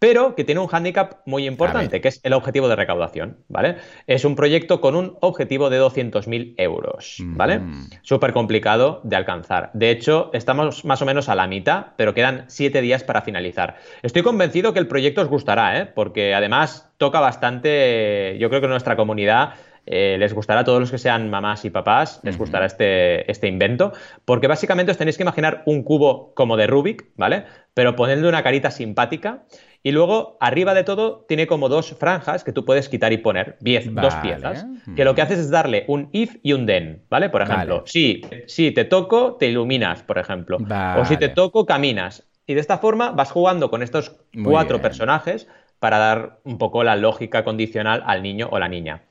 pero que tiene un hándicap muy importante, que es el objetivo de recaudación, ¿vale? Es un proyecto con un objetivo de 200.000 euros, ¿vale? Súper complicado de alcanzar. De hecho, estamos más o menos a la mitad, pero quedan siete días para finalizar. Estoy convencido que el proyecto os gustará, ¿eh? Porque además toca bastante, yo creo que nuestra comunidad eh, les gustará a todos los que sean mamás y papás, les gustará este, este invento, porque básicamente os tenéis que imaginar un cubo como de Rubik, ¿vale? Pero ponerle una carita simpática y luego arriba de todo tiene como dos franjas que tú puedes quitar y poner, dos piezas, que lo que haces es darle un if y un then, ¿vale? Por ejemplo, si, si te toco, te iluminas, por ejemplo, o si te toco, caminas. Y de esta forma vas jugando con estos cuatro personajes para dar un poco la lógica condicional al niño o la niña.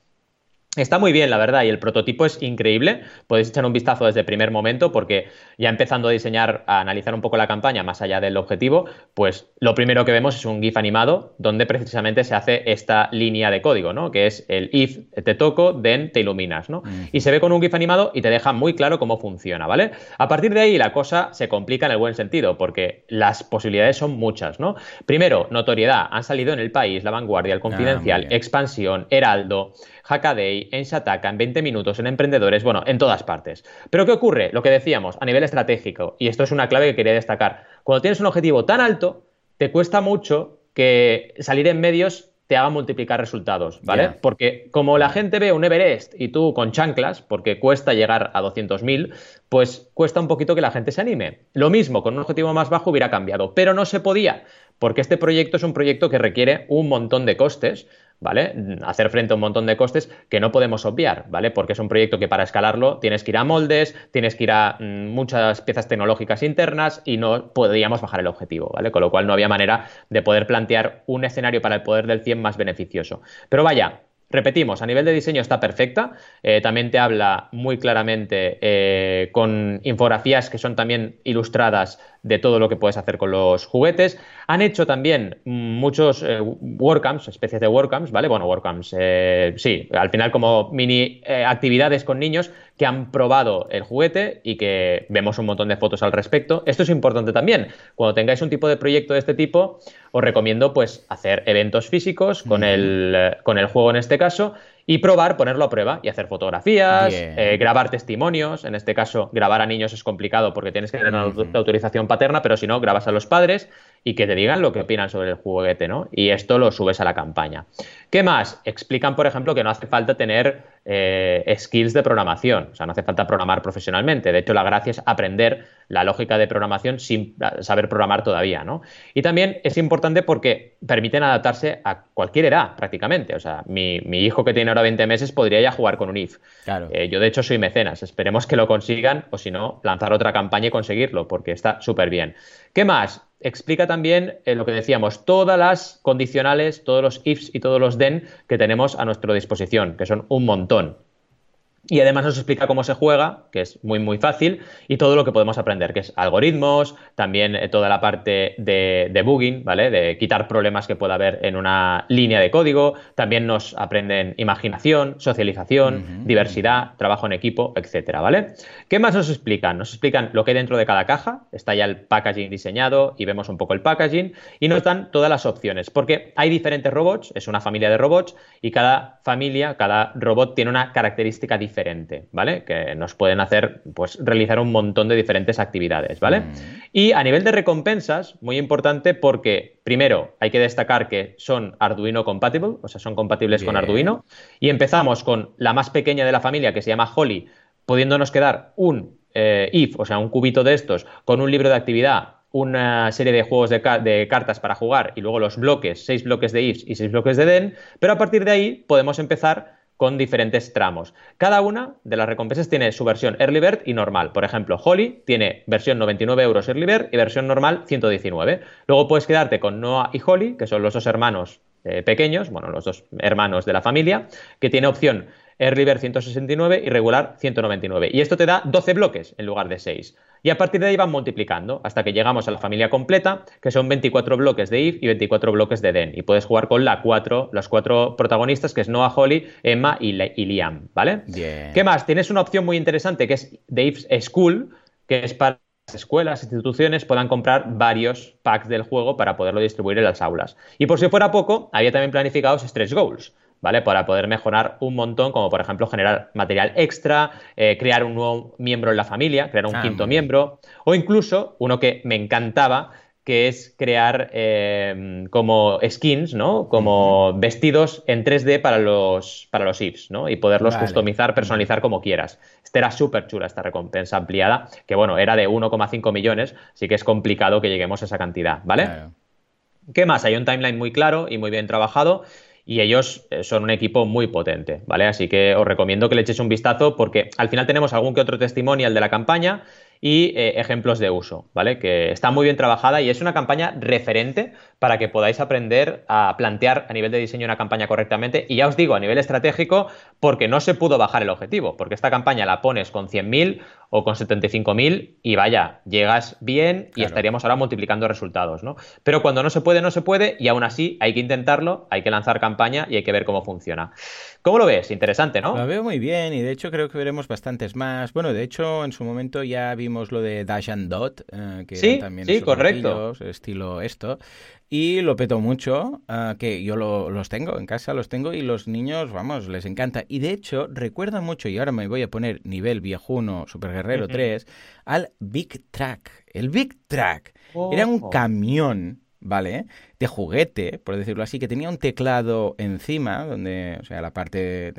Está muy bien, la verdad, y el prototipo es increíble. Podéis echar un vistazo desde el primer momento porque ya empezando a diseñar, a analizar un poco la campaña más allá del objetivo, pues lo primero que vemos es un GIF animado donde precisamente se hace esta línea de código, ¿no? Que es el if te toco, then te iluminas, ¿no? Y se ve con un GIF animado y te deja muy claro cómo funciona, ¿vale? A partir de ahí la cosa se complica en el buen sentido porque las posibilidades son muchas, ¿no? Primero, notoriedad. Han salido en el país, La Vanguardia, El ah, Confidencial, Expansión, Heraldo. Hackaday, en Shataka, en 20 minutos, en emprendedores, bueno, en todas partes. Pero ¿qué ocurre? Lo que decíamos, a nivel estratégico, y esto es una clave que quería destacar, cuando tienes un objetivo tan alto, te cuesta mucho que salir en medios te haga multiplicar resultados, ¿vale? Porque como la gente ve un Everest y tú con chanclas, porque cuesta llegar a 200.000, pues cuesta un poquito que la gente se anime. Lo mismo, con un objetivo más bajo hubiera cambiado, pero no se podía, porque este proyecto es un proyecto que requiere un montón de costes, ¿vale? Hacer frente a un montón de costes que no podemos obviar, ¿vale? Porque es un proyecto que para escalarlo tienes que ir a moldes, tienes que ir a mm, muchas piezas tecnológicas internas y no podríamos bajar el objetivo, ¿vale? Con lo cual no había manera de poder plantear un escenario para el poder del 100 más beneficioso. Pero vaya, Repetimos, a nivel de diseño está perfecta, eh, también te habla muy claramente eh, con infografías que son también ilustradas de todo lo que puedes hacer con los juguetes. Han hecho también muchos eh, WordCamps, especies de WordCamps, ¿vale? Bueno, WordCamps, eh, sí, al final como mini eh, actividades con niños que han probado el juguete y que vemos un montón de fotos al respecto. Esto es importante también. Cuando tengáis un tipo de proyecto de este tipo, os recomiendo pues hacer eventos físicos con, el, con el juego en este caso y probar, ponerlo a prueba y hacer fotografías, eh, grabar testimonios. En este caso, grabar a niños es complicado porque tienes que tener una autorización paterna, pero si no, grabas a los padres y que te digan lo que opinan sobre el juguete, ¿no? Y esto lo subes a la campaña. ¿Qué más? Explican, por ejemplo, que no hace falta tener eh, skills de programación, o sea, no hace falta programar profesionalmente. De hecho, la gracia es aprender la lógica de programación sin saber programar todavía, ¿no? Y también es importante porque permiten adaptarse a cualquier edad, prácticamente. O sea, mi, hijo que tiene ahora 20 meses podría ya jugar con un IF. Claro. Eh, yo, de hecho, soy mecenas. Esperemos que lo consigan o, si no, lanzar otra campaña y conseguirlo, porque está súper bien. ¿Qué más? Explica también eh, lo que decíamos, todas las condicionales, todos los ifs y todos los then que tenemos a nuestra disposición, que son un montón. Y además nos explica cómo se juega, que es muy muy fácil, y todo lo que podemos aprender, que es algoritmos, también eh, toda la parte de, debugging, ¿vale? De quitar problemas que pueda haber en una línea de código. También nos aprenden imaginación, socialización, diversidad, trabajo en equipo, etcétera, ¿vale? ¿Qué más nos explican? Nos explican lo que hay dentro de cada caja, está ya el packaging diseñado y vemos un poco el packaging, y nos dan todas las opciones, porque hay diferentes robots, es una familia de robots, y cada familia, cada robot tiene una característica diferente diferente, ¿vale? Que nos pueden hacer, pues, realizar un montón de diferentes actividades, ¿vale? Mm. Y a nivel de recompensas, muy importante porque, primero, hay que destacar que son Arduino compatible, o sea, son compatibles con Arduino. Y empezamos con la más pequeña de la familia, que se llama Holly, pudiéndonos quedar un eh, if, o sea, un cubito de estos, con un libro de actividad, una serie de juegos de, de, cartas para jugar y luego los bloques, seis bloques de ifs y seis bloques de den, pero a partir de ahí podemos empezar con diferentes tramos. Cada una de las recompensas tiene su versión Early Bird y normal. Por ejemplo, Holly tiene versión 99 euros Early Bird y versión normal 119. Luego puedes quedarte con Noah y Holly, que son los dos hermanos eh, pequeños, bueno, los dos hermanos de la familia, que tiene opción Early Bird 169 y regular 199. Y esto te da 12 bloques en lugar de 6. Y a partir de ahí van multiplicando hasta que llegamos a la familia completa, que son 24 bloques de if y 24 bloques de den. Y puedes jugar con la cuatro, los cuatro protagonistas, que es Noah, Holly, Emma y, Liam, ¿vale? ¿Qué más? Tienes una opción muy interesante que es de if school, que es para escuelas, instituciones puedan comprar varios packs del juego para poderlo distribuir en las aulas. Y por si fuera poco, había también planificados stretch goals. ¿Vale? Para poder mejorar un montón, como por ejemplo generar material extra, eh, crear un nuevo miembro en la familia, crear un ah, quinto miembro, o incluso uno que me encantaba, que es crear eh, como skins, ¿no? Como vestidos en 3D para los, para los IFs, ¿no? Y poderlos customizar, personalizar como quieras. Esta era súper chula, esta recompensa ampliada, que bueno, era de 1,5 millones, así que es complicado que lleguemos a esa cantidad, ¿vale? ¿Qué más? Hay un timeline muy claro y muy bien trabajado y ellos eh, son un equipo muy potente, ¿vale? Así que os recomiendo que le echéis un vistazo porque al final tenemos algún que otro testimonial de la campaña y eh, ejemplos de uso, ¿vale? Que está muy bien trabajada y es una campaña referente para que podáis aprender a plantear a nivel de diseño una campaña correctamente. Y ya os digo, a nivel estratégico, porque no se pudo bajar el objetivo, porque esta campaña la pones con 100.000 o con 75.000 y vaya, llegas bien y estaríamos ahora multiplicando resultados, ¿no? Pero cuando no se puede, no se puede y aún así hay que intentarlo, hay que lanzar campaña y hay que ver cómo funciona. ¿Cómo lo ves? Interesante, ¿no? Lo veo muy bien y de hecho creo que veremos bastantes más. Bueno, de hecho en su momento ya vimos lo de Dash and Dot, eh, que sí, también sí, correcto. estilo esto. Y lo petó mucho, eh, que yo los tengo en casa, los tengo y los niños, vamos, les encanta. Y de hecho, recuerda mucho, y ahora me voy a poner nivel viejuno, Super Guerrero 3, al Big Track. El Big Track era un camión ¿vale? De juguete, por decirlo así, que tenía un teclado encima, donde, o sea, la parte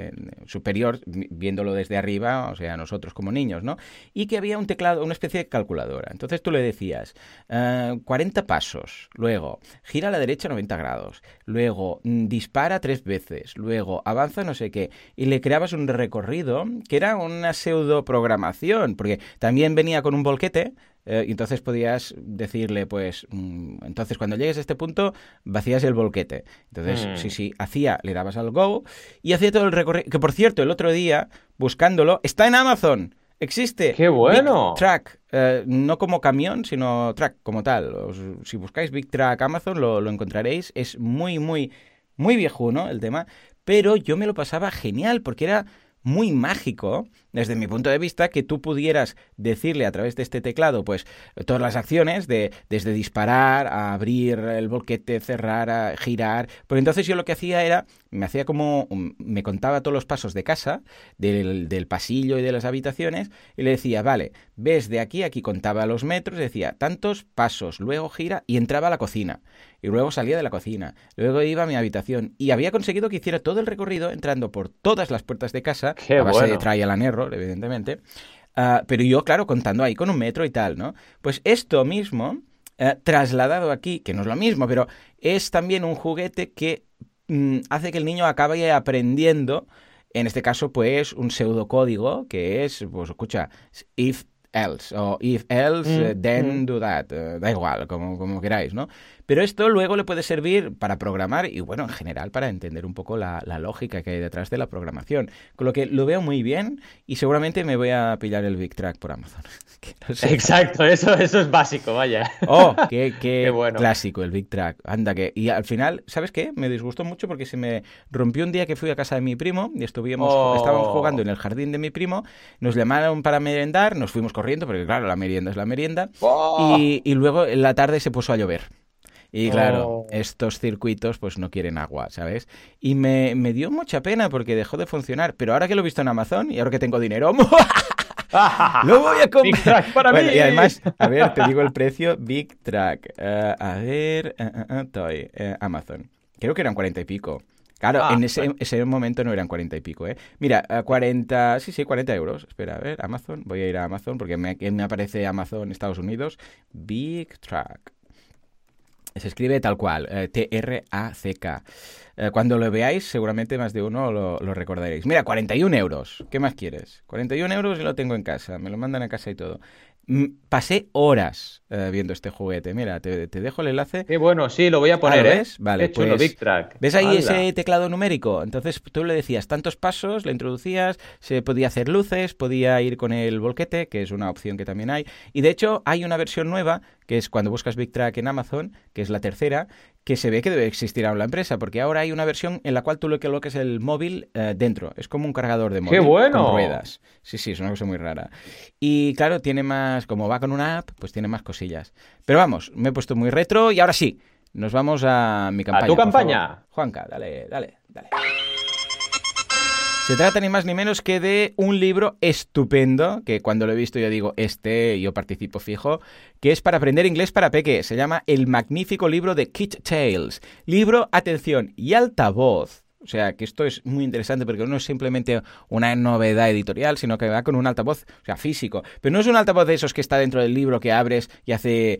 superior, viéndolo desde arriba, o sea, nosotros como niños, ¿no? Y que había un teclado, una especie de calculadora. Entonces tú le decías, 40 eh, pasos, luego gira a la derecha 90 grados, luego mm, dispara tres veces, luego avanza no sé qué, y le creabas un recorrido que era una pseudo programación, porque también venía con un volquete, eh, y entonces podías decirle, pues, mm, entonces cuando llegues a este punto, vacías el volquete. Entonces, mm. sí, sí, hacía, le dabas al go y hacía todo el recorrido. Que por cierto, el otro día, buscándolo, está en Amazon. Existe. ¡Qué bueno! Track, eh, no como camión, sino track como tal. si buscáis Big Track Amazon, lo, lo encontraréis. Es muy, muy, muy viejo, ¿no? El tema. Pero yo me lo pasaba genial porque era muy mágico, desde mi punto de vista, que tú pudieras decirle a través de este teclado, pues, todas las acciones, de, desde disparar, a abrir el bolquete, cerrar, a girar. Porque entonces yo lo que hacía era, me hacía como, me contaba todos los pasos de casa, del, del pasillo y de las habitaciones, y le decía, vale, ves de aquí, aquí contaba los metros, decía, tantos pasos, luego gira y entraba a la cocina y luego salía de la cocina, luego iba a mi habitación y había conseguido que hiciera todo el recorrido entrando por todas las puertas de casa, a base de trial and error, evidentemente, ah, pero yo, claro, contando ahí con un metro y tal, ¿no? Pues esto mismo, eh, trasladado aquí, que no es lo mismo, pero es también un juguete que mm, hace que el niño acabe aprendiendo en este caso, pues, un pseudocódigo que es, pues, escucha, if else o if else, mm, eh, then mm. do that. Eh, da igual, como, como queráis, ¿no? Pero esto luego le puede servir para programar y, bueno, en general para entender un poco la, lógica que hay detrás de la programación. Con lo que lo veo muy bien y seguramente me voy a pillar el Big Track por Amazon. <laughs> Exacto, eso, eso es básico, vaya. Oh, <laughs> qué, bueno. clásico el Big Track. Anda que... Y al final, ¿sabes qué? Me disgustó mucho porque se me rompió un día que fui a casa de mi primo y estuvimos, oh. estábamos jugando en el jardín de mi primo, nos llamaron para merendar, nos fuimos corriendo porque claro, la merienda es la merienda oh. y, y luego en la tarde se puso a llover. Y claro, oh. estos circuitos pues no quieren agua, ¿sabes? Y me, dio mucha pena porque dejó de funcionar. Pero ahora que lo he visto en Amazon y ahora que tengo dinero, <laughs> lo voy a comprar. para mí. Y además, a ver, te digo el precio, Big Track. Eh, a ver, estoy, uh, Amazon. Creo que eran cuarenta y pico. Claro, ah, en ese, ese, momento no eran cuarenta y pico, ¿eh? Mira, 40, sí, sí, 40 euros. Espera, a ver, Amazon. Voy a ir a Amazon porque me, me aparece Amazon Estados Unidos. Big Track. Se escribe tal cual, eh, T-R-A-C-K. Eh, cuando lo veáis, seguramente más de uno lo, lo, recordaréis. Mira, 41 euros. ¿Qué más quieres? 41 euros y lo tengo en casa. Me lo mandan a casa y todo. Pasé horas eh, viendo este juguete. Mira, te, dejo el enlace. Qué bueno, sí, lo voy a poner, ¿eh? Vale, pues, Big Track. ¿Ves ahí ese teclado numérico? Entonces tú le decías tantos pasos, le introducías, se podía hacer luces, podía ir con el volquete, que es una opción que también hay. Y de hecho hay una versión nueva, que es cuando buscas Big Track en Amazon, que es la tercera, que se ve que debe existir aún la empresa, porque ahora hay una versión en la cual tú lo que es el móvil eh, dentro. Es como un cargador de móvil. ¡Qué bueno! Con ruedas. Sí, sí, es una cosa muy rara. Y claro, tiene más, como va con una app, pues tiene más cosillas. Pero vamos, me he puesto muy retro y ahora sí, nos vamos a mi campaña. ¿A tu campaña? Juanca, dale, dale, dale. Se trata ni más ni menos que de un libro estupendo, que cuando lo he visto yo digo, este yo participo fijo, que es para aprender inglés para peque. Se llama El magnífico libro de Kit Tales. Libro, atención, y altavoz o sea, que esto es muy interesante porque no es simplemente una novedad editorial, sino que va con un altavoz, o sea, físico. Pero no es un altavoz de esos que está dentro del libro que abres y hace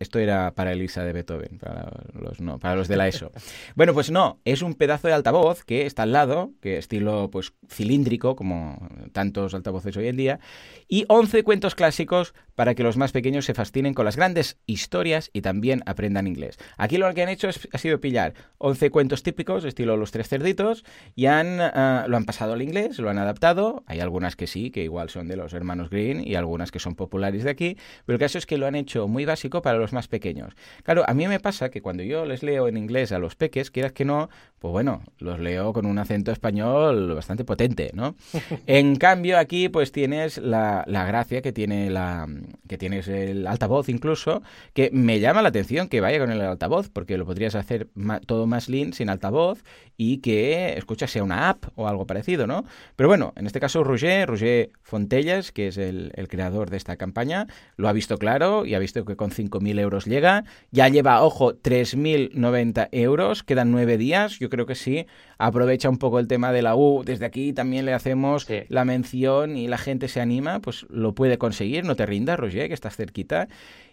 Esto era para Elisa de Beethoven, para los, no, para los de la ESO. <laughs> Bueno, pues no, es un pedazo de altavoz que está al lado, que estilo pues cilíndrico, como tantos altavoces hoy en día, y 11 cuentos clásicos para que los más pequeños se fascinen con las grandes historias y también aprendan inglés. Aquí lo que han hecho es, ha sido pillar 11 cuentos típicos, estilo Los Tres Cerditos, y han, ah, lo han pasado al inglés, lo han adaptado. Hay algunas que sí, que igual son de los hermanos Green, y algunas que son populares de aquí, pero el caso es que lo han hecho muy básico para los más pequeños. Claro, a mí me pasa que cuando yo les leo en inglés a los peques, quieras que no, pues bueno, los leo con un acento español bastante potente, ¿no? <laughs> en cambio, aquí pues tienes la, la gracia que tiene la que tienes el altavoz incluso, que me llama la atención que vaya con el altavoz, porque lo podrías hacer todo más sin altavoz y que, escucha, sea una app o algo parecido, ¿no? Pero bueno, en este caso Roger, Roger Fontellas, que es el, creador de esta campaña, lo ha visto claro y ha visto que con 5.000 euros llega. Ya lleva, ojo, 3.090 euros, quedan nueve días, yo creo que sí. Aprovecha un poco el tema de la U, desde aquí también le hacemos la mención y la gente se anima, pues lo puede conseguir, no te rindas, Roger, que estás cerquita.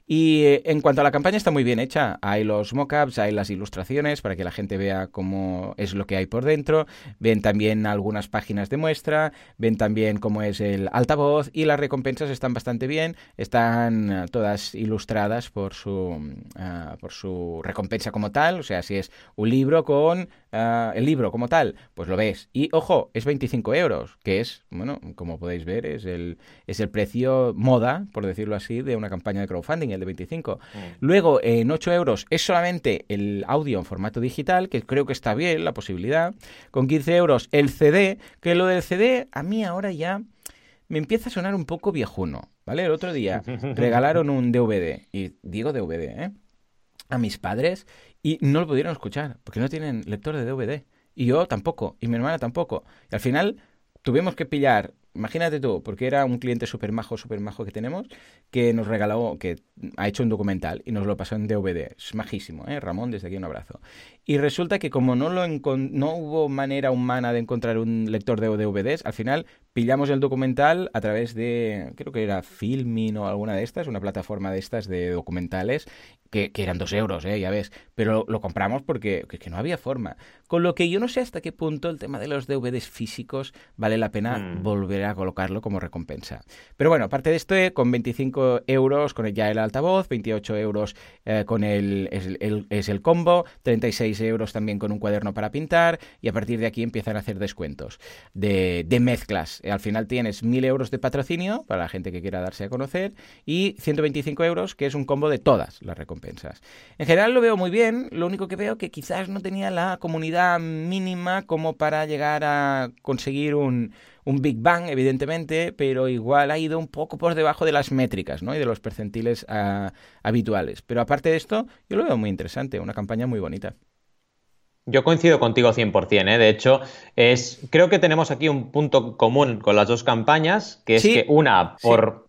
Y eh, en cuanto a la campaña está muy bien hecha. Hay los mockups, hay las ilustraciones para que la gente vea cómo es lo que hay por dentro. Ven también algunas páginas de muestra, ven también cómo es el altavoz y las recompensas están bastante bien. Están eh, todas ilustradas por su, uh, por su recompensa como tal. O sea, si es un libro con uh, el libro como tal, pues lo ves. Y ojo, es 25 euros, que es, bueno, como podéis ver, es el, es el precio moda, por decirlo así, de una campaña de crowdfunding el de 25. Mm. Luego, en 8 euros es solamente el audio en formato digital, que creo que está bien la posibilidad. Con 15 euros el CD, que lo del CD a mí ahora ya me empieza a sonar un poco viejuno, ¿vale? El otro día <laughs> regalaron un DVD, y digo DVD, ¿eh? A mis padres y no lo pudieron escuchar, porque no tienen lector de DVD. Y yo tampoco, y mi hermana tampoco. Y al final tuvimos que pillar imagínate tú, porque era un cliente súper majo, súper majo que tenemos, que nos regaló, que ha hecho un documental y nos lo pasó en DVD. Es majísimo, ¿eh? Ramón, desde aquí un abrazo. Y resulta que como no, lo no hubo manera humana de encontrar un lector de DVDs, al final pillamos el documental a través de, creo que era Filmin o alguna de estas, una plataforma de estas de documentales, que, eran dos euros, ¿eh? ya ves, pero lo compramos porque que, no había forma. Con lo que yo no sé hasta qué punto el tema de los DVDs físicos vale la pena mm. volver a colocarlo como recompensa. Pero bueno, aparte de esto, con 25 euros con ya el altavoz, 28 euros eh, con el es, el combo, 36 euros también con un cuaderno para pintar y a partir de aquí empiezan a hacer descuentos de, mezclas. Al final tienes 1000 euros de patrocinio para la gente que quiera darse a conocer y 125 euros que es un combo de todas las recompensas. En general lo veo muy bien, lo único que veo que quizás no tenía la comunidad mínima como para llegar a conseguir un, Big Bang, evidentemente, pero igual ha ido un poco por debajo de las métricas y de los percentiles ah, habituales. Pero aparte de esto, yo lo veo muy interesante, una campaña muy bonita. Yo coincido contigo 100%, ¿eh? de hecho, es, creo que tenemos aquí un punto común con las dos campañas, que es que una, por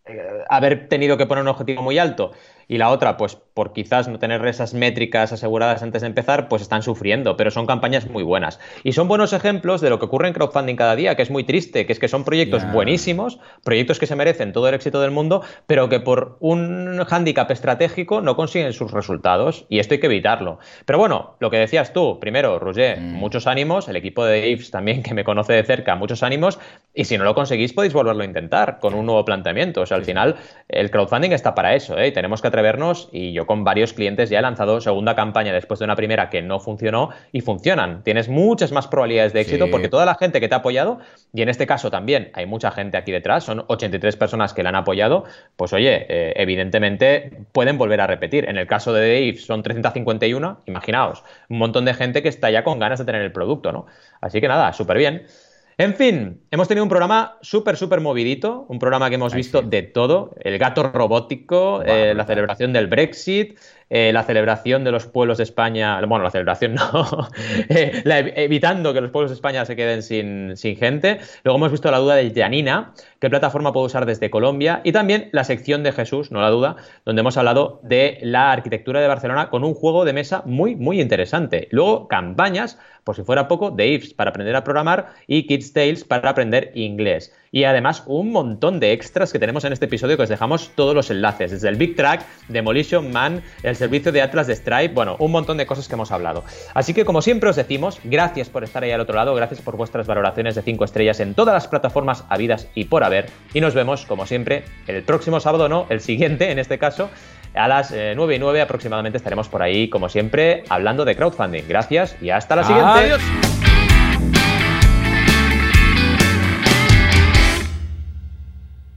haber tenido que poner un objetivo muy alto, y la otra, pues por quizás no tener esas métricas aseguradas antes de empezar, pues están sufriendo, pero son campañas muy buenas. Y son buenos ejemplos de lo que ocurre en crowdfunding cada día, que es muy triste, que es que son proyectos buenísimos, proyectos que se merecen todo el éxito del mundo, pero que por un hándicap estratégico no consiguen sus resultados, y esto hay que evitarlo. Pero bueno, lo que decías tú, primero, Roger, mm. muchos ánimos, el equipo de Ives también, que me conoce de cerca, muchos ánimos, y si no lo conseguís podéis volverlo a intentar con un nuevo planteamiento. O sea, al final el crowdfunding está para eso, ¿eh? Y tenemos que atrevernos y yo con varios clientes ya he lanzado segunda campaña después de una primera que no funcionó y funcionan. Tienes muchas más probabilidades de éxito porque toda la gente que te ha apoyado, y en este caso también hay mucha gente aquí detrás, son 83 personas que la han apoyado, pues oye, eh, evidentemente pueden volver a repetir. En el caso de Dave son 351, imaginaos, un montón de gente que está ya con ganas de tener el producto, ¿no? Así que nada, súper bien. En fin, hemos tenido un programa súper, súper movidito, un programa que hemos visto de todo, el gato robótico, eh, la celebración del Brexit, eh, la celebración de los pueblos de España, bueno, la celebración no, <laughs> eh, evitando que los pueblos de España se queden sin, sin, gente. Luego hemos visto la duda de Janina, qué plataforma puedo usar desde Colombia, y también la sección de Jesús, no la duda, donde hemos hablado de la arquitectura de Barcelona con un juego de mesa muy, muy interesante. Luego, campañas, por si fuera poco, de IFS para aprender a programar y Kids Tales para aprender inglés y además un montón de extras que tenemos en este episodio que os dejamos todos los enlaces, desde el Big Track, Demolition Man, el servicio de Atlas de Stripe, bueno, un montón de cosas que hemos hablado. Así que como siempre os decimos, gracias por estar ahí al otro lado, gracias por vuestras valoraciones de 5 estrellas en todas las plataformas habidas y por haber y nos vemos como siempre el próximo sábado, no, el siguiente en este caso. A las 9 eh, y 9 aproximadamente estaremos por ahí, como siempre, hablando de crowdfunding. Gracias y hasta la siguiente.